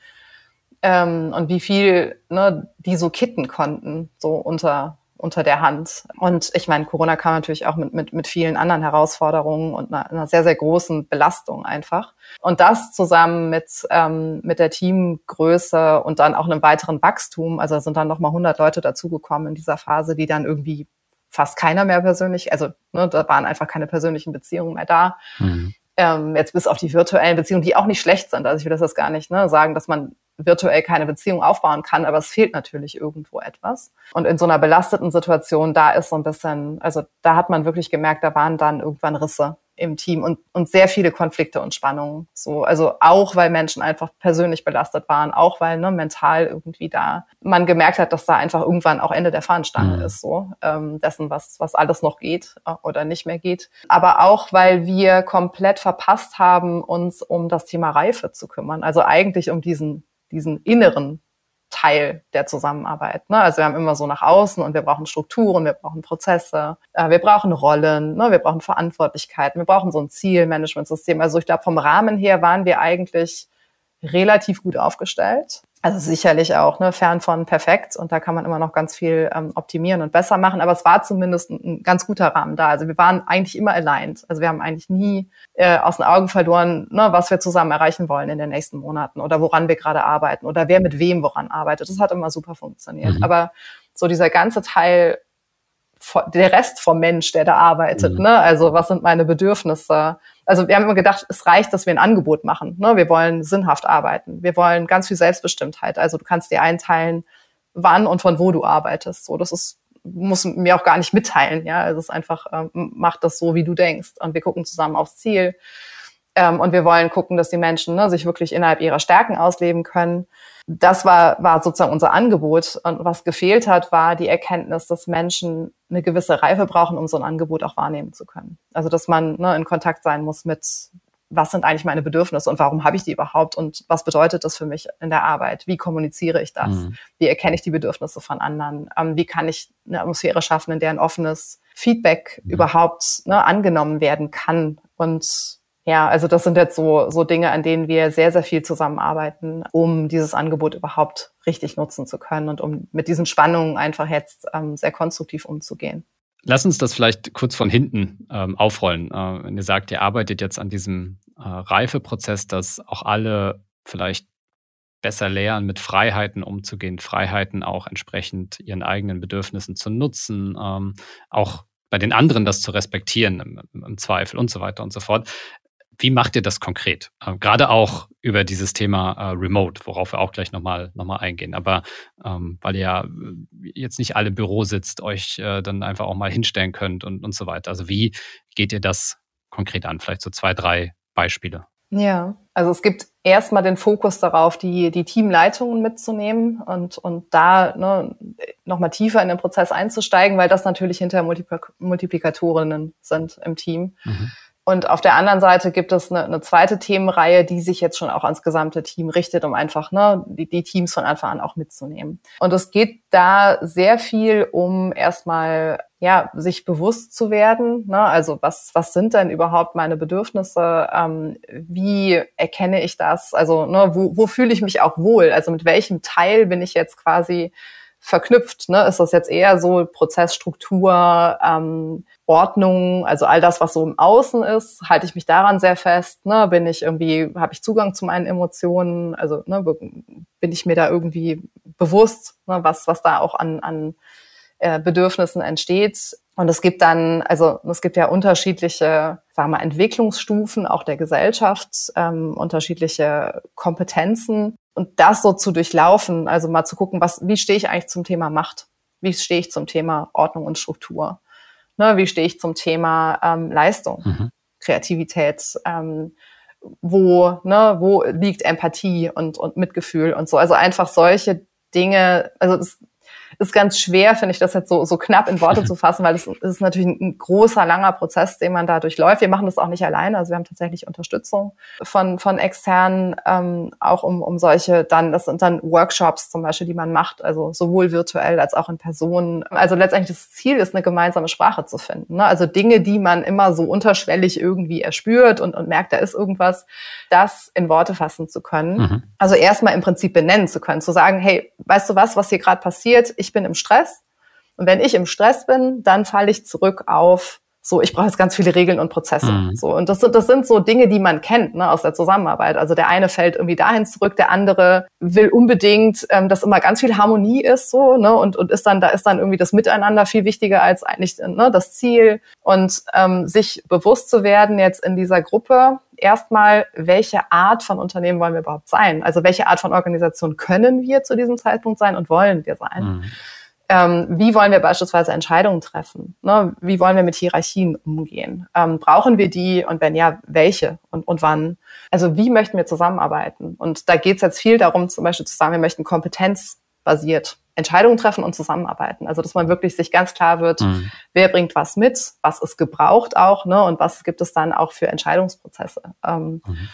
Ähm, und wie viel ne, die so kitten konnten, so unter, unter der Hand. Und ich meine, Corona kam natürlich auch mit, mit, mit vielen anderen Herausforderungen und einer, einer sehr, sehr großen Belastung einfach. Und das zusammen mit, ähm, mit der Teamgröße und dann auch einem weiteren Wachstum, also sind dann nochmal 100 Leute dazugekommen in dieser Phase, die dann irgendwie fast keiner mehr persönlich, also ne, da waren einfach keine persönlichen Beziehungen mehr da. Mhm. Ähm, jetzt bis auf die virtuellen Beziehungen, die auch nicht schlecht sind. Also ich will das jetzt gar nicht ne, sagen, dass man virtuell keine Beziehung aufbauen kann, aber es fehlt natürlich irgendwo etwas. Und in so einer belasteten Situation, da ist so ein bisschen, also da hat man wirklich gemerkt, da waren dann irgendwann Risse im Team und, und sehr viele Konflikte und Spannungen. So, also auch weil Menschen einfach persönlich belastet waren, auch weil ne, mental irgendwie da man gemerkt hat, dass da einfach irgendwann auch Ende der Fahnenstange mhm. ist, so ähm, dessen, was, was alles noch geht äh, oder nicht mehr geht. Aber auch weil wir komplett verpasst haben, uns um das Thema Reife zu kümmern. Also eigentlich um diesen, diesen inneren Teil der Zusammenarbeit. Ne? Also wir haben immer so nach außen und wir brauchen Strukturen, wir brauchen Prozesse, äh, wir brauchen Rollen, ne? wir brauchen Verantwortlichkeiten, wir brauchen so ein Zielmanagementsystem. Also ich glaube, vom Rahmen her waren wir eigentlich relativ gut aufgestellt. Also sicherlich auch ne, fern von perfekt und da kann man immer noch ganz viel ähm, optimieren und besser machen, aber es war zumindest ein, ein, ganz guter Rahmen da. Also wir waren eigentlich immer aligned. Also wir haben eigentlich nie äh, aus den Augen verloren, ne, was wir zusammen erreichen wollen in den nächsten Monaten oder woran wir gerade arbeiten oder wer mit wem woran arbeitet. Das hat immer super funktioniert. Mhm. Aber so dieser ganze Teil der Rest vom Mensch, der da arbeitet. Mhm. Ne? Also was sind meine Bedürfnisse? Also wir haben immer gedacht, es reicht, dass wir ein Angebot machen. Ne? Wir wollen sinnhaft arbeiten. Wir wollen ganz viel Selbstbestimmtheit. Also du kannst dir einteilen, wann und von wo du arbeitest. So, das ist muss mir auch gar nicht mitteilen. Ja, also es ist einfach ähm, mach das so, wie du denkst. Und wir gucken zusammen aufs Ziel. Ähm, und wir wollen gucken, dass die Menschen ne, sich wirklich innerhalb ihrer Stärken ausleben können das war, war sozusagen unser Angebot. Und was gefehlt hat, war die Erkenntnis, dass Menschen eine gewisse Reife brauchen, um so ein Angebot auch wahrnehmen zu können. Also dass man ne, in Kontakt sein muss mit, was sind eigentlich meine Bedürfnisse und warum habe ich die überhaupt und was bedeutet das für mich in der Arbeit? Wie kommuniziere ich das? Mhm. Wie erkenne ich die Bedürfnisse von anderen? Ähm, wie kann ich eine Atmosphäre schaffen, in der ein offenes Feedback mhm. überhaupt ne, angenommen werden kann? Und ja, also das sind jetzt so, so Dinge, an denen wir sehr, sehr viel zusammenarbeiten, um dieses Angebot überhaupt richtig nutzen zu können und um mit diesen Spannungen einfach jetzt ähm, sehr konstruktiv umzugehen. Lass uns das vielleicht kurz von hinten ähm, aufrollen. Äh, wenn ihr sagt, ihr arbeitet jetzt an diesem äh, Reifeprozess, dass auch alle vielleicht besser lernen, mit Freiheiten umzugehen, Freiheiten auch entsprechend ihren eigenen Bedürfnissen zu nutzen, ähm, auch bei den anderen das zu respektieren im, im, Zweifel und so weiter und so fort. Wie macht ihr das konkret? Äh, gerade auch über dieses Thema äh, Remote, worauf wir auch gleich nochmal noch mal eingehen. Aber ähm, weil ihr ja äh, jetzt nicht alle im Büro sitzt, euch äh, dann einfach auch mal hinstellen könnt und, und so weiter. Also wie geht ihr das konkret an? Vielleicht so zwei, drei Beispiele. Ja, also es gibt erstmal den Fokus darauf, die, die Teamleitungen mitzunehmen und, und da ne, nochmal tiefer in den Prozess einzusteigen, weil das natürlich hinter Multiplikatorinnen sind im Team. Mhm. Und auf der anderen Seite gibt es eine, eine, zweite Themenreihe, die sich jetzt schon auch ans gesamte Team richtet, um einfach ne, die, die Teams von Anfang an auch mitzunehmen. Und es geht da sehr viel um erstmal ja sich bewusst zu werden. Ne? Also was was sind denn überhaupt meine Bedürfnisse? Ähm, wie erkenne ich das? Also ne, wo, wo fühle ich mich auch wohl? Also mit welchem Teil bin ich jetzt quasi verknüpft? Ne? Ist das jetzt eher so Prozessstruktur, ähm, Ordnung, also all das, was so im Außen ist, halte ich mich daran sehr fest. Ne? Bin ich irgendwie, habe ich Zugang zu meinen Emotionen? Also ne, bin ich mir da irgendwie bewusst, ne, was, was da auch an, an äh, Bedürfnissen entsteht. Und es gibt dann, also es gibt ja unterschiedliche, sagen wir mal, Entwicklungsstufen auch der Gesellschaft, ähm, unterschiedliche Kompetenzen. Und das so zu durchlaufen, also mal zu gucken, was, wie stehe ich eigentlich zum Thema Macht? Wie stehe ich zum Thema Ordnung und Struktur? Ne, wie stehe ich zum Thema ähm, Leistung, mhm. Kreativität? Ähm, wo, ne, wo liegt Empathie und, und Mitgefühl und so? Also einfach solche Dinge, also es, ist ganz schwer, finde ich, das jetzt so, so knapp in Worte zu fassen, weil es ist natürlich ein großer, langer Prozess, den man da durchläuft. Wir machen das auch nicht alleine, also wir haben tatsächlich Unterstützung von, von externen, ähm, auch um, um solche dann, das sind dann Workshops zum Beispiel, die man macht, also sowohl virtuell als auch in Person. Also letztendlich das Ziel ist, eine gemeinsame Sprache zu finden. Ne? Also Dinge, die man immer so unterschwellig irgendwie erspürt und, und merkt, da ist irgendwas, das in Worte fassen zu können. Mhm. Also erstmal im Prinzip benennen zu können, zu sagen, hey, weißt du was, was hier gerade passiert? Ich bin im Stress. Und wenn ich im Stress bin, dann falle ich zurück auf so, ich brauche jetzt ganz viele Regeln und Prozesse. Mhm. So, und das sind, das sind so Dinge, die man kennt ne, aus der Zusammenarbeit. Also der eine fällt irgendwie dahin zurück, der andere will unbedingt, ähm, dass immer ganz viel Harmonie ist, so, ne, und, und ist dann, da ist dann irgendwie das Miteinander viel wichtiger als eigentlich ne, das Ziel. Und ähm, sich bewusst zu werden jetzt in dieser Gruppe, erstmal, welche Art von Unternehmen wollen wir überhaupt sein? Also welche Art von Organisation können wir zu diesem Zeitpunkt sein und wollen wir sein? Mhm. Ähm, wie wollen wir beispielsweise Entscheidungen treffen? Ne? Wie wollen wir mit Hierarchien umgehen? Ähm, brauchen wir die und wenn ja, welche und, und wann? Also wie möchten wir zusammenarbeiten? Und da geht es jetzt viel darum, zum Beispiel zu sagen, wir möchten kompetenzbasiert Entscheidungen treffen und zusammenarbeiten. Also dass man wirklich sich ganz klar wird, mhm. wer bringt was mit, was ist gebraucht auch, ne? Und was gibt es dann auch für Entscheidungsprozesse. Ähm, mhm.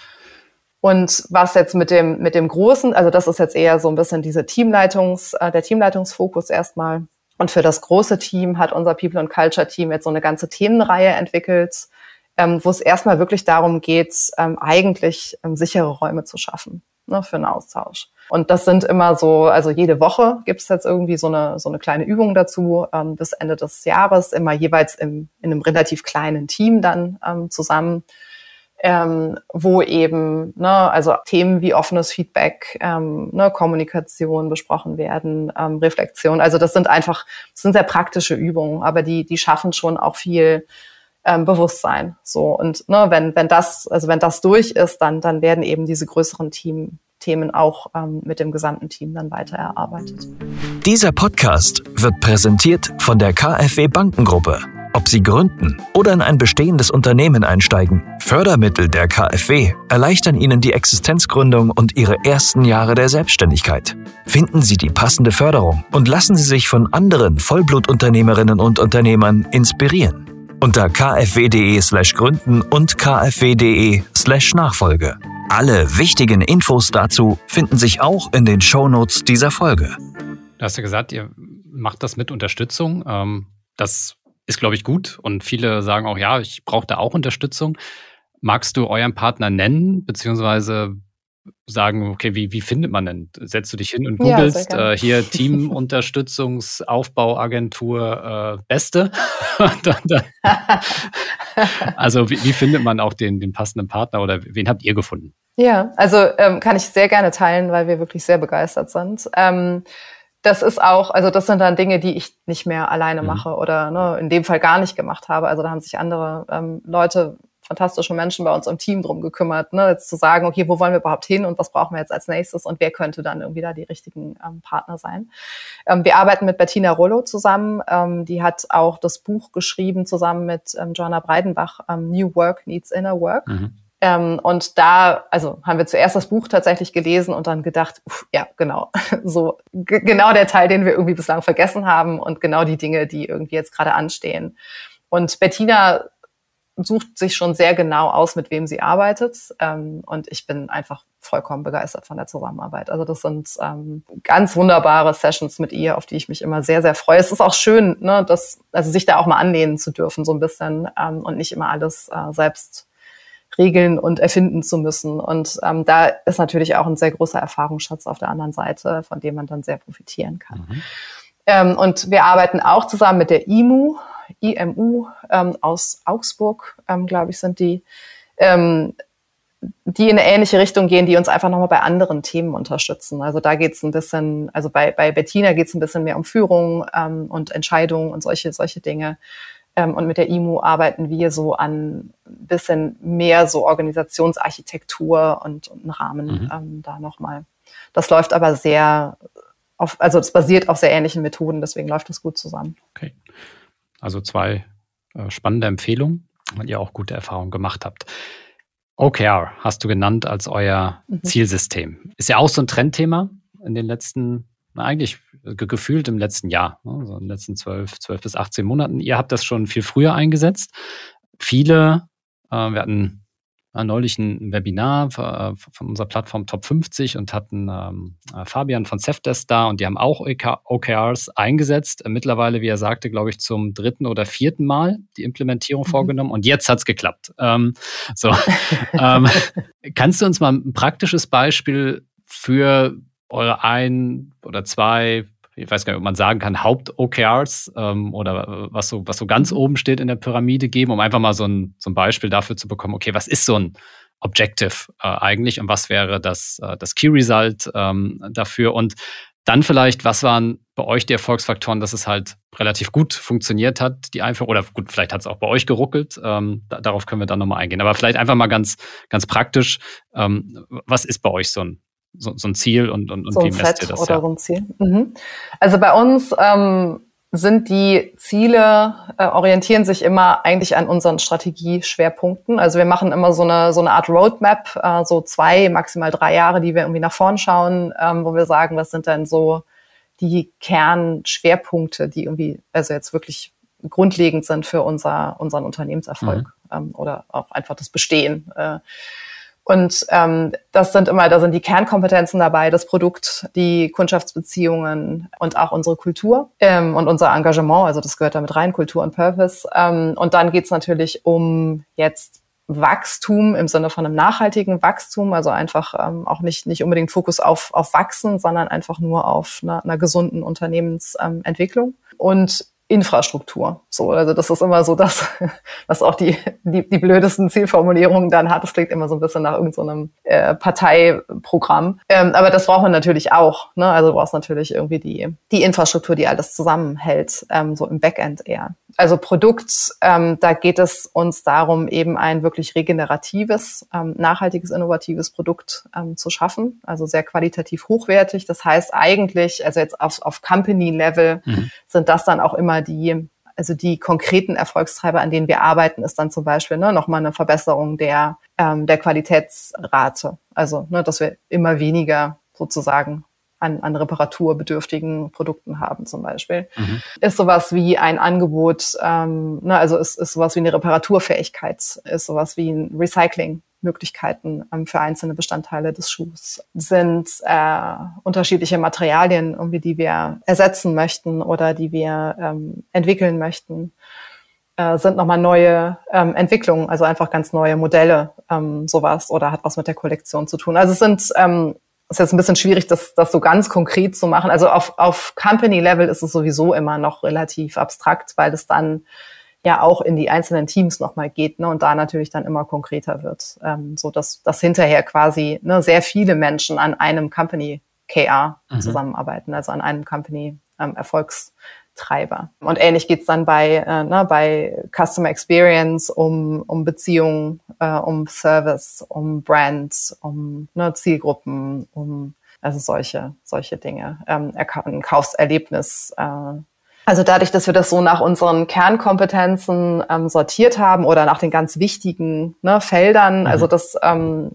Und was jetzt mit dem, mit dem Großen, also das ist jetzt eher so ein bisschen diese Teamleitungs, äh, der Teamleitungsfokus erstmal. Und für das große Team hat unser People and Culture Team jetzt so eine ganze Themenreihe entwickelt, ähm, wo es erstmal wirklich darum geht, ähm, eigentlich ähm, sichere Räume zu schaffen ne, für einen Austausch. Und das sind immer so, also jede Woche gibt es jetzt irgendwie so eine, so eine kleine Übung dazu, ähm, bis Ende des Jahres, immer jeweils im, in einem relativ kleinen Team dann ähm, zusammen ähm, wo eben ne, also Themen wie offenes Feedback, ähm, ne, Kommunikation besprochen werden, ähm, Reflexion. Also das sind einfach, das sind sehr praktische Übungen, aber die die schaffen schon auch viel ähm, Bewusstsein. So und ne, wenn wenn das also wenn das durch ist, dann dann werden eben diese größeren Team Themen auch ähm, mit dem gesamten Team dann weiter erarbeitet. Dieser Podcast wird präsentiert von der KfW Bankengruppe. Ob Sie gründen oder in ein bestehendes Unternehmen einsteigen, Fördermittel der KfW erleichtern Ihnen die Existenzgründung und Ihre ersten Jahre der Selbstständigkeit. Finden Sie die passende Förderung und lassen Sie sich von anderen Vollblutunternehmerinnen und Unternehmern inspirieren. Unter kfw.de/slash gründen und kfw.de/slash Nachfolge. Alle wichtigen Infos dazu finden sich auch in den Shownotes dieser Folge. Du hast ja gesagt, ihr macht das mit Unterstützung. Ähm, das ist, glaube ich, gut. Und viele sagen auch, ja, ich brauche da auch Unterstützung. Magst du euren Partner nennen, beziehungsweise sagen, okay, wie, wie findet man denn? Setzt du dich hin und googelst ja, äh, hier Teamunterstützungsaufbauagentur äh, Beste? also wie, wie, findet man auch den, den passenden Partner oder wen habt ihr gefunden? Ja, also ähm, kann ich sehr gerne teilen, weil wir wirklich sehr begeistert sind. Ähm, das ist auch, also das sind dann Dinge, die ich nicht mehr alleine mhm. mache oder ne, in dem Fall gar nicht gemacht habe. Also da haben sich andere ähm, Leute, fantastische Menschen bei uns im Team drum gekümmert, ne, jetzt zu sagen, okay, wo wollen wir überhaupt hin und was brauchen wir jetzt als nächstes und wer könnte dann irgendwie da die richtigen ähm, Partner sein. Ähm, wir arbeiten mit Bettina Rollo zusammen, ähm, die hat auch das Buch geschrieben zusammen mit ähm, Joanna Breidenbach, ähm, New Work Needs Inner Work. Mhm. Ähm, und da, also haben wir zuerst das Buch tatsächlich gelesen und dann gedacht, uff, ja, genau, so genau der Teil, den wir irgendwie bislang vergessen haben und genau die Dinge, die irgendwie jetzt gerade anstehen. Und Bettina sucht sich schon sehr genau aus, mit wem sie arbeitet. Ähm, und ich bin einfach vollkommen begeistert von der Zusammenarbeit. Also das sind ähm, ganz wunderbare Sessions mit ihr, auf die ich mich immer sehr, sehr freue. Es ist auch schön, ne, dass, also sich da auch mal anlehnen zu dürfen, so ein bisschen ähm, und nicht immer alles äh, selbst regeln und erfinden zu müssen. Und ähm, da ist natürlich auch ein sehr großer Erfahrungsschatz auf der anderen Seite, von dem man dann sehr profitieren kann. Mhm. Ähm, und wir arbeiten auch zusammen mit der IMU, IMU ähm, aus Augsburg, ähm, glaube ich, sind die, ähm, die in eine ähnliche Richtung gehen, die uns einfach nochmal bei anderen Themen unterstützen. Also da geht es ein bisschen, also bei, bei Bettina geht es ein bisschen mehr um Führung ähm, und Entscheidungen und solche, solche Dinge. Ähm, und mit der IMU arbeiten wir so an ein bisschen mehr so Organisationsarchitektur und, und einen Rahmen mhm. ähm, da nochmal. Das läuft aber sehr auf, also es basiert auf sehr ähnlichen Methoden, deswegen läuft das gut zusammen. Okay. Also zwei äh, spannende Empfehlungen, weil ihr auch gute Erfahrungen gemacht habt. OKR hast du genannt als euer mhm. Zielsystem. Ist ja auch so ein Trendthema in den letzten eigentlich gefühlt im letzten Jahr, ne, so in den letzten zwölf, zwölf bis 18 Monaten. Ihr habt das schon viel früher eingesetzt. Viele, äh, wir hatten neulich ein Webinar äh, von unserer Plattform Top 50 und hatten ähm, äh, Fabian von Cefdesk da und die haben auch OKRs eingesetzt. Mittlerweile, wie er sagte, glaube ich, zum dritten oder vierten Mal die Implementierung mhm. vorgenommen und jetzt hat es geklappt. Ähm, so, ähm, kannst du uns mal ein praktisches Beispiel für eure ein oder zwei ich weiß gar nicht, ob man sagen kann, Haupt-OKRs ähm, oder was so, was so ganz mhm. oben steht in der Pyramide geben, um einfach mal so ein, so ein Beispiel dafür zu bekommen, okay, was ist so ein Objective äh, eigentlich und was wäre das, äh, das Key Result ähm, dafür und dann vielleicht, was waren bei euch die Erfolgsfaktoren, dass es halt relativ gut funktioniert hat, die Einführung, oder gut, vielleicht hat es auch bei euch geruckelt, ähm, da, darauf können wir dann nochmal eingehen. Aber vielleicht einfach mal ganz, ganz praktisch, ähm, was ist bei euch so ein, so, so ein Ziel und, und, und so wie messt ihr das? Oder ja? so ein Ziel. Mhm. Also bei uns ähm, sind die Ziele, äh, orientieren sich immer eigentlich an unseren Strategieschwerpunkten. Also wir machen immer so eine, so eine Art Roadmap, äh, so zwei, maximal drei Jahre, die wir irgendwie nach vorn schauen, ähm, wo wir sagen, was sind denn so die Kernschwerpunkte, die irgendwie, also jetzt wirklich grundlegend sind für unser, unseren Unternehmenserfolg mhm. ähm, oder auch einfach das Bestehen. Äh, und ähm, das sind immer, da sind die Kernkompetenzen dabei, das Produkt, die Kundschaftsbeziehungen und auch unsere Kultur ähm, und unser Engagement. Also das gehört damit rein, Kultur und Purpose. Ähm, und dann geht's natürlich um jetzt Wachstum im Sinne von einem nachhaltigen Wachstum, also einfach ähm, auch nicht, nicht unbedingt Fokus auf, auf Wachsen, sondern einfach nur auf einer, einer gesunden Unternehmensentwicklung. und Infrastruktur. So, also das ist immer so das, was auch die, die, die blödesten Zielformulierungen dann hat. Das klingt immer so ein bisschen nach irgendeinem so äh, Parteiprogramm. Ähm, aber das braucht man natürlich auch. Ne? Also du brauchst natürlich irgendwie die, die Infrastruktur, die alles zusammenhält, ähm, so im Backend eher. Also Produkt, ähm, da geht es uns darum, eben ein wirklich regeneratives, ähm, nachhaltiges, innovatives Produkt ähm, zu schaffen. Also sehr qualitativ hochwertig. Das heißt eigentlich, also jetzt auf, auf Company-Level mhm. sind das dann auch immer die, also die konkreten Erfolgstreiber, an denen wir arbeiten, ist dann zum Beispiel ne, nochmal eine Verbesserung der, ähm, der Qualitätsrate. Also, ne, dass wir immer weniger sozusagen an, an reparaturbedürftigen Produkten haben zum Beispiel. Mhm. Ist sowas wie ein Angebot, ähm, ne, also ist, ist sowas wie eine Reparaturfähigkeit, ist sowas wie ein Recycling. Möglichkeiten ähm, für einzelne Bestandteile des Schuhs sind äh, unterschiedliche Materialien, irgendwie, die wir ersetzen möchten oder die wir ähm, entwickeln möchten, äh, sind nochmal neue ähm, Entwicklungen, also einfach ganz neue Modelle, ähm, sowas oder hat was mit der Kollektion zu tun. Also es sind ähm, ist jetzt ein bisschen schwierig, das, das so ganz konkret zu machen. Also auf, auf Company-Level ist es sowieso immer noch relativ abstrakt, weil es dann ja auch in die einzelnen Teams nochmal geht ne, und da natürlich dann immer konkreter wird, ähm, so dass, dass hinterher quasi ne, sehr viele Menschen an einem Company KR mhm. zusammenarbeiten, also an einem Company ähm, Erfolgstreiber. Und ähnlich geht's dann bei, äh, ne, bei Customer Experience um, um Beziehungen, äh, um Service, um Brands, um ne, Zielgruppen, um also solche, solche Dinge. Ähm, ein Kaufserlebnis äh, also dadurch, dass wir das so nach unseren Kernkompetenzen ähm, sortiert haben oder nach den ganz wichtigen ne, Feldern, mhm. also das, ähm,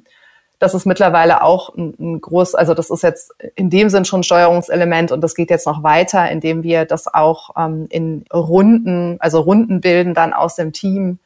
das ist mittlerweile auch ein, ein groß, also das ist jetzt in dem Sinn schon ein Steuerungselement und das geht jetzt noch weiter, indem wir das auch ähm, in Runden, also Runden bilden dann aus dem Team,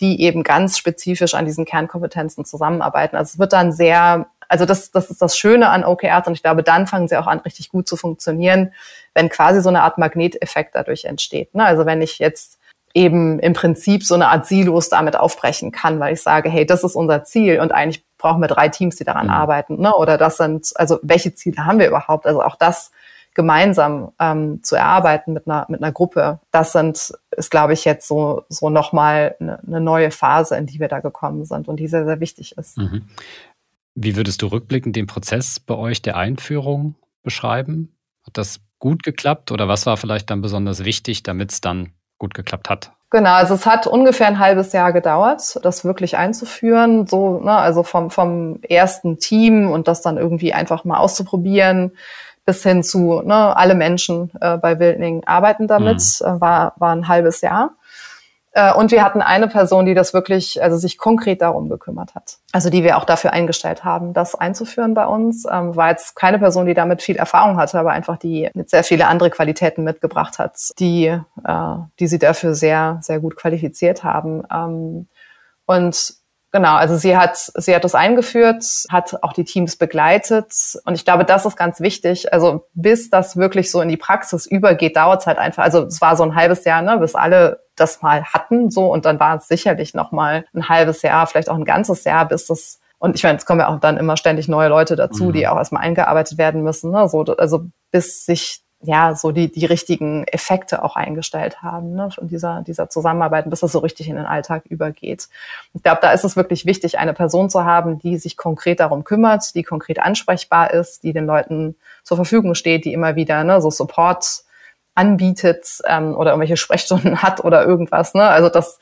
die eben ganz spezifisch an diesen Kernkompetenzen zusammenarbeiten. Also es wird dann sehr also das, das ist das Schöne an OKRs und ich glaube, dann fangen sie auch an, richtig gut zu funktionieren, wenn quasi so eine Art Magneteffekt dadurch entsteht. Ne? Also wenn ich jetzt eben im Prinzip so eine Art Silos damit aufbrechen kann, weil ich sage, hey, das ist unser Ziel und eigentlich brauchen wir drei Teams, die daran mhm. arbeiten. Ne? Oder das sind, also welche Ziele haben wir überhaupt? Also auch das gemeinsam ähm, zu erarbeiten mit einer, mit einer Gruppe, das sind, ist, glaube ich, jetzt so, so nochmal eine, eine neue Phase, in die wir da gekommen sind und die sehr, sehr wichtig ist. Mhm. Wie würdest du rückblickend den Prozess bei euch der Einführung beschreiben? Hat das gut geklappt oder was war vielleicht dann besonders wichtig, damit es dann gut geklappt hat? Genau, also es hat ungefähr ein halbes Jahr gedauert, das wirklich einzuführen, so, ne, also vom, vom ersten Team und das dann irgendwie einfach mal auszuprobieren, bis hin zu, ne, alle Menschen äh, bei Wildning arbeiten damit, mhm. äh, war, war ein halbes Jahr. Äh, und wir hatten eine Person, die das wirklich, also sich konkret darum gekümmert hat. Also die wir auch dafür eingestellt haben, das einzuführen bei uns. Ähm, war jetzt keine Person, die damit viel Erfahrung hatte, aber einfach die mit sehr viele andere Qualitäten mitgebracht hat, die, äh, die sie dafür sehr, sehr gut qualifiziert haben. Ähm, und Genau, also sie hat, sie hat das eingeführt, hat auch die Teams begleitet und ich glaube, das ist ganz wichtig. Also bis das wirklich so in die Praxis übergeht, dauert es halt einfach. Also es war so ein halbes Jahr, ne, bis alle das mal hatten, so und dann war es sicherlich noch mal ein halbes Jahr, vielleicht auch ein ganzes Jahr, bis das und ich meine, es kommen ja auch dann immer ständig neue Leute dazu, mhm. die auch erstmal eingearbeitet werden müssen. Ne? So, also bis sich ja, so die, die richtigen Effekte auch eingestellt haben ne, von dieser, dieser Zusammenarbeit, bis das so richtig in den Alltag übergeht. Ich glaube, da ist es wirklich wichtig, eine Person zu haben, die sich konkret darum kümmert, die konkret ansprechbar ist, die den Leuten zur Verfügung steht, die immer wieder ne, so Support anbietet ähm, oder irgendwelche Sprechstunden hat oder irgendwas. Ne? Also das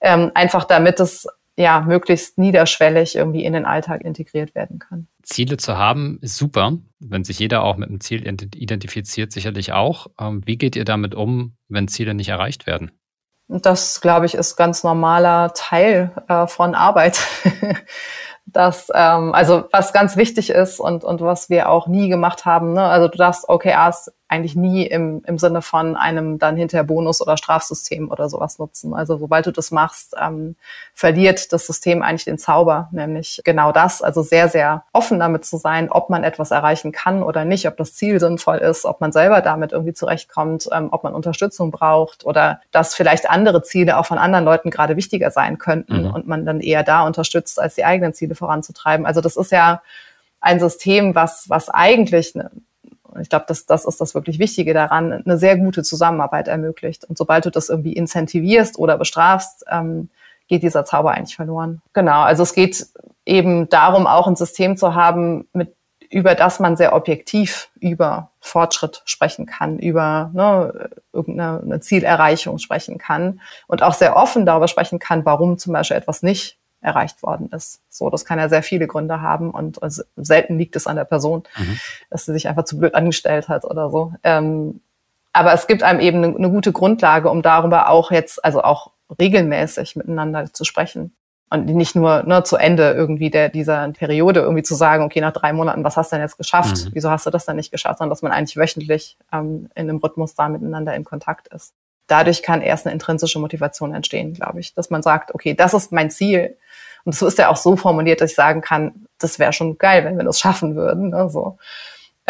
ähm, einfach damit es ja möglichst niederschwellig irgendwie in den Alltag integriert werden kann. Ziele zu haben, ist super. Wenn sich jeder auch mit einem Ziel identifiziert, sicherlich auch. Ähm, wie geht ihr damit um, wenn Ziele nicht erreicht werden? Das, glaube ich, ist ganz normaler Teil äh, von Arbeit. das, ähm, also was ganz wichtig ist und, und was wir auch nie gemacht haben, ne? also du darfst OKRs eigentlich nie im, im Sinne von einem dann hinterher Bonus- oder Strafsystem oder sowas nutzen. Also sobald du das machst, ähm, verliert das System eigentlich den Zauber, nämlich genau das. Also sehr, sehr offen damit zu sein, ob man etwas erreichen kann oder nicht, ob das Ziel sinnvoll ist, ob man selber damit irgendwie zurechtkommt, ähm, ob man Unterstützung braucht oder dass vielleicht andere Ziele auch von anderen Leuten gerade wichtiger sein könnten mhm. und man dann eher da unterstützt, als die eigenen Ziele voranzutreiben. Also das ist ja ein System, was, was eigentlich eine, ich glaube, das, das ist das wirklich Wichtige daran, eine sehr gute Zusammenarbeit ermöglicht. Und sobald du das irgendwie incentivierst oder bestrafst, ähm, geht dieser Zauber eigentlich verloren. Genau, also es geht eben darum, auch ein System zu haben, mit, über das man sehr objektiv über Fortschritt sprechen kann, über ne, irgendeine Zielerreichung sprechen kann und auch sehr offen darüber sprechen kann, warum zum Beispiel etwas nicht erreicht worden ist. So, das kann ja sehr viele Gründe haben und also selten liegt es an der Person, mhm. dass sie sich einfach zu blöd angestellt hat oder so. Ähm, aber es gibt einem eben eine, eine gute Grundlage, um darüber auch jetzt, also auch regelmäßig miteinander zu sprechen und nicht nur ne, zu Ende irgendwie der, dieser Periode irgendwie zu sagen, okay, nach drei Monaten, was hast du denn jetzt geschafft? Mhm. Wieso hast du das dann nicht geschafft? Sondern dass man eigentlich wöchentlich ähm, in einem Rhythmus da miteinander in Kontakt ist. Dadurch kann erst eine intrinsische Motivation entstehen, glaube ich, dass man sagt, okay, das ist mein Ziel und so ist ja auch so formuliert, dass ich sagen kann, das wäre schon geil, wenn wir das schaffen würden. Ne, so.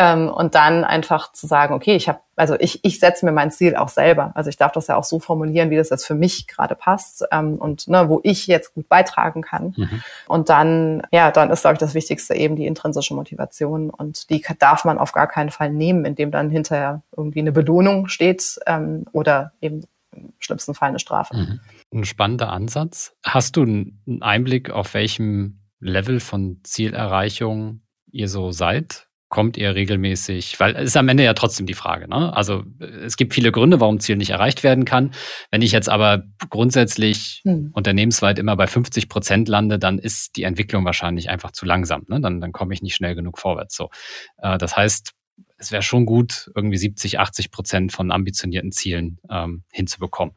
Ähm, und dann einfach zu sagen, okay, ich habe, also ich, ich setze mir mein Ziel auch selber. Also ich darf das ja auch so formulieren, wie das jetzt für mich gerade passt ähm, und ne, wo ich jetzt gut beitragen kann. Mhm. Und dann, ja, dann ist, glaube ich, das Wichtigste eben die intrinsische Motivation. Und die darf man auf gar keinen Fall nehmen, indem dann hinterher irgendwie eine Belohnung steht ähm, oder eben im schlimmsten Fall eine Strafe. Mhm ein spannender Ansatz. Hast du einen Einblick, auf welchem Level von Zielerreichung ihr so seid? Kommt ihr regelmäßig, weil es ist am Ende ja trotzdem die Frage, ne? Also es gibt viele Gründe, warum Ziel nicht erreicht werden kann. Wenn ich jetzt aber grundsätzlich hm. unternehmensweit immer bei 50 Prozent lande, dann ist die Entwicklung wahrscheinlich einfach zu langsam. Ne? Dann, dann komme ich nicht schnell genug vorwärts. So, äh, das heißt, es wäre schon gut, irgendwie 70, 80 Prozent von ambitionierten Zielen ähm, hinzubekommen.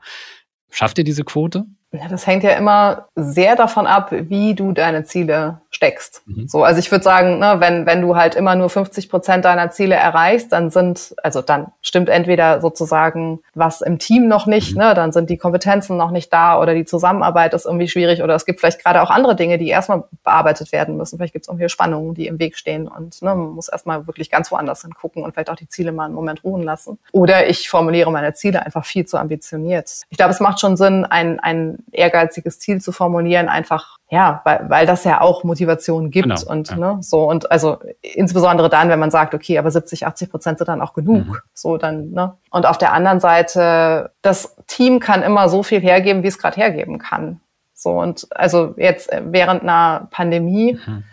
Schafft ihr diese Quote? Ja, das hängt ja immer sehr davon ab, wie du deine Ziele steckst. Mhm. So, also ich würde sagen, ne, wenn, wenn du halt immer nur 50 Prozent deiner Ziele erreichst, dann sind, also dann stimmt entweder sozusagen was im Team noch nicht, mhm. ne, dann sind die Kompetenzen noch nicht da oder die Zusammenarbeit ist irgendwie schwierig oder es gibt vielleicht gerade auch andere Dinge, die erstmal bearbeitet werden müssen. Vielleicht gibt es irgendwie Spannungen, die im Weg stehen und ne, man muss erstmal wirklich ganz woanders hingucken und vielleicht auch die Ziele mal einen Moment ruhen lassen. Oder ich formuliere meine Ziele einfach viel zu ambitioniert. Ich glaube, es macht schon Sinn, ein, ein ehrgeiziges Ziel zu formulieren, einfach, ja, weil, weil das ja auch Motivation gibt genau, und ja. ne, so und also insbesondere dann, wenn man sagt, okay, aber 70, 80 Prozent sind dann auch genug, mhm. so dann, ne? Und auf der anderen Seite, das Team kann immer so viel hergeben, wie es gerade hergeben kann. So und also jetzt während einer Pandemie mhm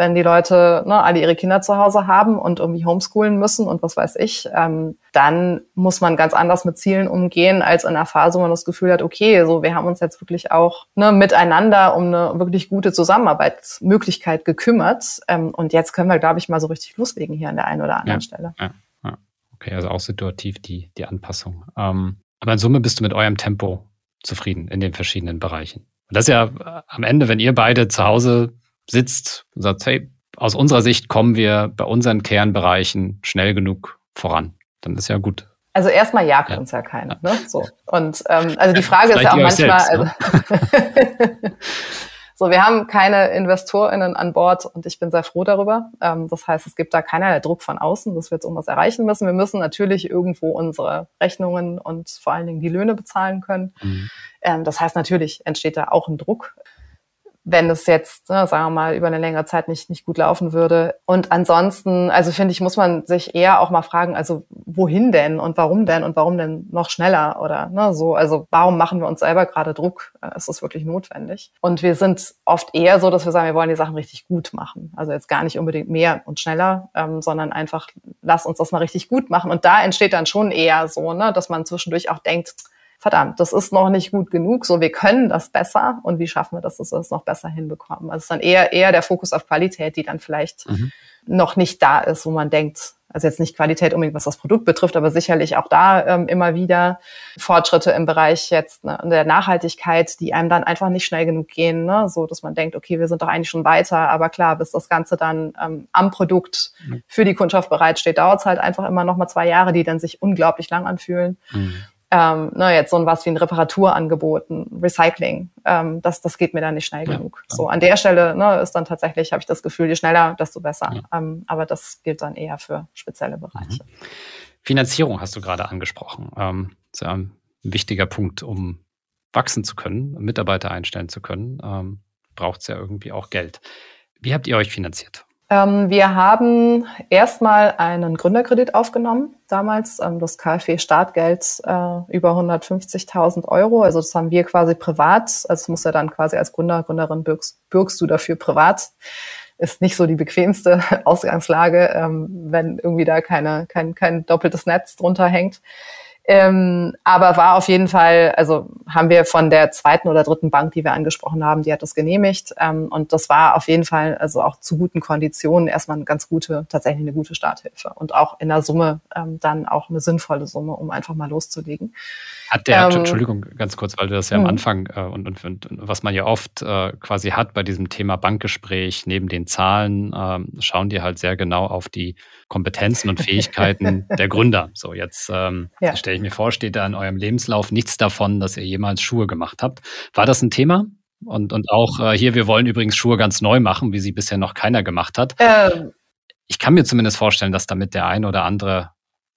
wenn die Leute ne, alle ihre Kinder zu Hause haben und irgendwie homeschoolen müssen und was weiß ich, ähm, dann muss man ganz anders mit Zielen umgehen, als in einer Phase, wo man das Gefühl hat, okay, so wir haben uns jetzt wirklich auch ne, miteinander um eine wirklich gute Zusammenarbeitsmöglichkeit gekümmert. Ähm, und jetzt können wir, glaube ich, mal so richtig loslegen hier an der einen oder anderen ja, Stelle. Ja, ja. Okay, also auch situativ die, die Anpassung. Ähm, aber in Summe bist du mit eurem Tempo zufrieden in den verschiedenen Bereichen. Und das ist ja am Ende, wenn ihr beide zu Hause sitzt und sagt, hey, aus unserer Sicht kommen wir bei unseren Kernbereichen schnell genug voran, dann ist ja gut. Also erstmal jagt ja. uns ja keiner. Ne? So. Und ähm, also die Frage ist ja auch manchmal. Selbst, ne? also So, wir haben keine InvestorInnen an Bord und ich bin sehr froh darüber. Ähm, das heißt, es gibt da keinerlei Druck von außen, dass wir jetzt irgendwas erreichen müssen. Wir müssen natürlich irgendwo unsere Rechnungen und vor allen Dingen die Löhne bezahlen können. Mhm. Ähm, das heißt, natürlich entsteht da auch ein Druck wenn es jetzt, ne, sagen wir mal, über eine längere Zeit nicht, nicht gut laufen würde. Und ansonsten, also finde ich, muss man sich eher auch mal fragen, also wohin denn und warum denn und warum denn noch schneller oder ne, so. Also warum machen wir uns selber gerade Druck? Äh, ist das wirklich notwendig? Und wir sind oft eher so, dass wir sagen, wir wollen die Sachen richtig gut machen. Also jetzt gar nicht unbedingt mehr und schneller, ähm, sondern einfach, lass uns das mal richtig gut machen. Und da entsteht dann schon eher so, ne, dass man zwischendurch auch denkt, verdammt, das ist noch nicht gut genug, so wir können das besser und wie schaffen wir das, dass wir das noch besser hinbekommen. Also es ist dann eher, eher der Fokus auf Qualität, die dann vielleicht mhm. noch nicht da ist, wo man denkt, also jetzt nicht Qualität unbedingt, was das Produkt betrifft, aber sicherlich auch da ähm, immer wieder Fortschritte im Bereich jetzt ne, der Nachhaltigkeit, die einem dann einfach nicht schnell genug gehen, ne? so dass man denkt, okay, wir sind doch eigentlich schon weiter, aber klar, bis das Ganze dann ähm, am Produkt mhm. für die Kundschaft bereitsteht, dauert es halt einfach immer noch mal zwei Jahre, die dann sich unglaublich lang anfühlen. Mhm ähm, ne, jetzt so ein was wie ein Reparaturangebot, ein Recycling, ähm, das, das geht mir dann nicht schnell ja, genug. So an der Stelle ne, ist dann tatsächlich, habe ich das Gefühl, je schneller, desto besser. Ja. Ähm, aber das gilt dann eher für spezielle Bereiche. Mhm. Finanzierung hast du gerade angesprochen. Ähm, ist ja ein wichtiger Punkt, um wachsen zu können, Mitarbeiter einstellen zu können, ähm, braucht es ja irgendwie auch Geld. Wie habt ihr euch finanziert? Ähm, wir haben erstmal einen Gründerkredit aufgenommen, damals ähm, das KfW Startgeld äh, über 150.000 Euro. Also das haben wir quasi privat, also das muss ja dann quasi als Gründer, Gründerin bürgst, bürgst du dafür privat. Ist nicht so die bequemste Ausgangslage, ähm, wenn irgendwie da keine, kein, kein doppeltes Netz drunter hängt. Ähm, aber war auf jeden Fall, also haben wir von der zweiten oder dritten Bank, die wir angesprochen haben, die hat das genehmigt. Ähm, und das war auf jeden Fall, also auch zu guten Konditionen, erstmal eine ganz gute, tatsächlich eine gute Starthilfe. Und auch in der Summe ähm, dann auch eine sinnvolle Summe, um einfach mal loszulegen. Hat der, ähm, Entschuldigung, ganz kurz, weil du das ja am mhm. Anfang äh, und, und, und, was man ja oft äh, quasi hat bei diesem Thema Bankgespräch, neben den Zahlen, äh, schauen die halt sehr genau auf die Kompetenzen und Fähigkeiten der Gründer. So, jetzt ähm, ja. Stelle ich mir vor, steht da in eurem Lebenslauf nichts davon, dass ihr jemals Schuhe gemacht habt. War das ein Thema? Und, und auch äh, hier, wir wollen übrigens Schuhe ganz neu machen, wie sie bisher noch keiner gemacht hat. Ähm. Ich kann mir zumindest vorstellen, dass damit der ein oder andere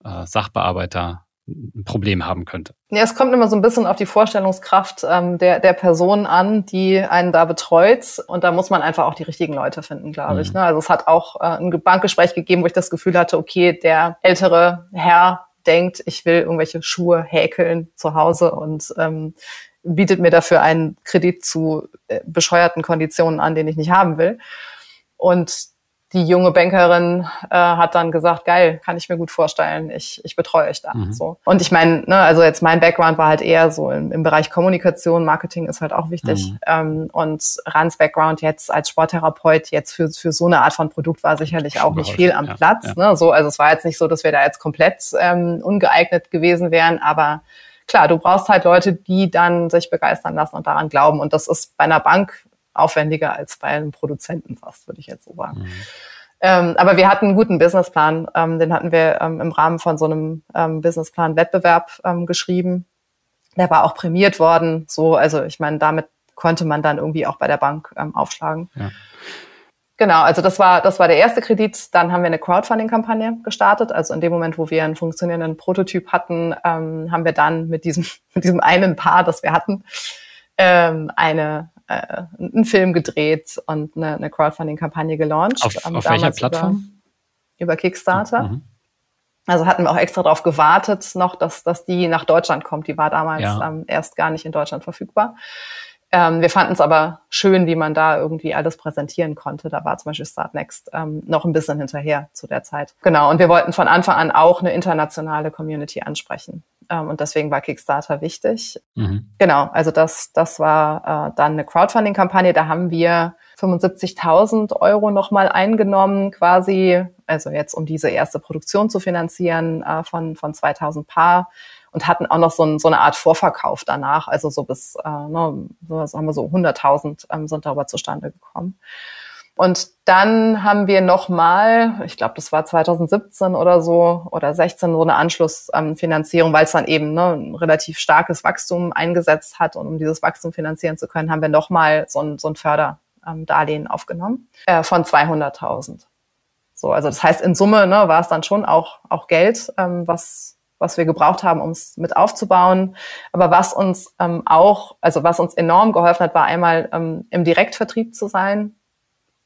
äh, Sachbearbeiter ein Problem haben könnte. Ja, es kommt immer so ein bisschen auf die Vorstellungskraft ähm, der, der Person an, die einen da betreut. Und da muss man einfach auch die richtigen Leute finden, glaube mhm. ich. Ne? Also es hat auch äh, ein Bankgespräch gegeben, wo ich das Gefühl hatte, okay, der ältere Herr denkt, ich will irgendwelche Schuhe häkeln zu Hause und ähm, bietet mir dafür einen Kredit zu äh, bescheuerten Konditionen an, den ich nicht haben will. Und die junge Bankerin äh, hat dann gesagt, geil, kann ich mir gut vorstellen, ich, ich betreue euch da. Mhm. So. Und ich meine, ne, also jetzt mein Background war halt eher so im, im Bereich Kommunikation, Marketing ist halt auch wichtig. Mhm. Ähm, und Rans Background jetzt als Sporttherapeut jetzt für, für so eine Art von Produkt war sicherlich auch nicht viel am ja, Platz. Ja. Ne? So, also es war jetzt nicht so, dass wir da jetzt komplett ähm, ungeeignet gewesen wären, aber klar, du brauchst halt Leute, die dann sich begeistern lassen und daran glauben. Und das ist bei einer Bank aufwendiger als bei einem Produzenten fast, würde ich jetzt so sagen. Mhm. Ähm, aber wir hatten einen guten Businessplan. Ähm, den hatten wir ähm, im Rahmen von so einem ähm, Businessplan-Wettbewerb ähm, geschrieben. Der war auch prämiert worden. So, also ich meine, damit konnte man dann irgendwie auch bei der Bank ähm, aufschlagen. Ja. Genau, also das war, das war der erste Kredit. Dann haben wir eine Crowdfunding-Kampagne gestartet. Also in dem Moment, wo wir einen funktionierenden Prototyp hatten, haben wir dann mit diesem, mit diesem einen Paar, das wir hatten, eine äh, einen Film gedreht und eine, eine Crowdfunding-Kampagne gelauncht. Auf, ähm, auf welcher Plattform? Über, über Kickstarter. Mhm. Also hatten wir auch extra darauf gewartet, noch, dass, dass die nach Deutschland kommt. Die war damals ja. ähm, erst gar nicht in Deutschland verfügbar. Ähm, wir fanden es aber schön, wie man da irgendwie alles präsentieren konnte. Da war zum Beispiel Startnext ähm, noch ein bisschen hinterher zu der Zeit. Genau, und wir wollten von Anfang an auch eine internationale Community ansprechen. Ähm, und deswegen war Kickstarter wichtig. Mhm. Genau, also das, das war äh, dann eine Crowdfunding-Kampagne. Da haben wir 75.000 Euro nochmal eingenommen, quasi, also jetzt um diese erste Produktion zu finanzieren äh, von, von 2000 Paar. und hatten auch noch so, ein, so eine Art Vorverkauf danach. Also so bis, äh, ne, so haben wir so 100.000 ähm, sind darüber zustande gekommen. Und dann haben wir nochmal, ich glaube, das war 2017 oder so oder 16 so eine Anschlussfinanzierung, ähm, weil es dann eben ne, ein relativ starkes Wachstum eingesetzt hat. Und um dieses Wachstum finanzieren zu können, haben wir nochmal so ein, so ein Förderdarlehen aufgenommen äh, von 200.000. So, also das heißt, in Summe ne, war es dann schon auch, auch Geld, ähm, was, was wir gebraucht haben, um es mit aufzubauen. Aber was uns ähm, auch, also was uns enorm geholfen hat, war einmal ähm, im Direktvertrieb zu sein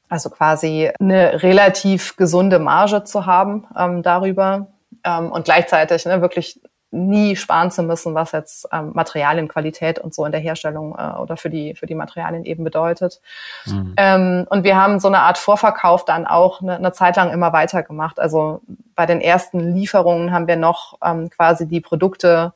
also quasi eine relativ gesunde Marge zu haben ähm, darüber ähm, und gleichzeitig ne, wirklich nie sparen zu müssen, was jetzt ähm, Materialienqualität und so in der Herstellung äh, oder für die für die Materialien eben bedeutet. Mhm. Ähm, und wir haben so eine Art Vorverkauf dann auch eine, eine Zeit lang immer weitergemacht. Also bei den ersten Lieferungen haben wir noch ähm, quasi die Produkte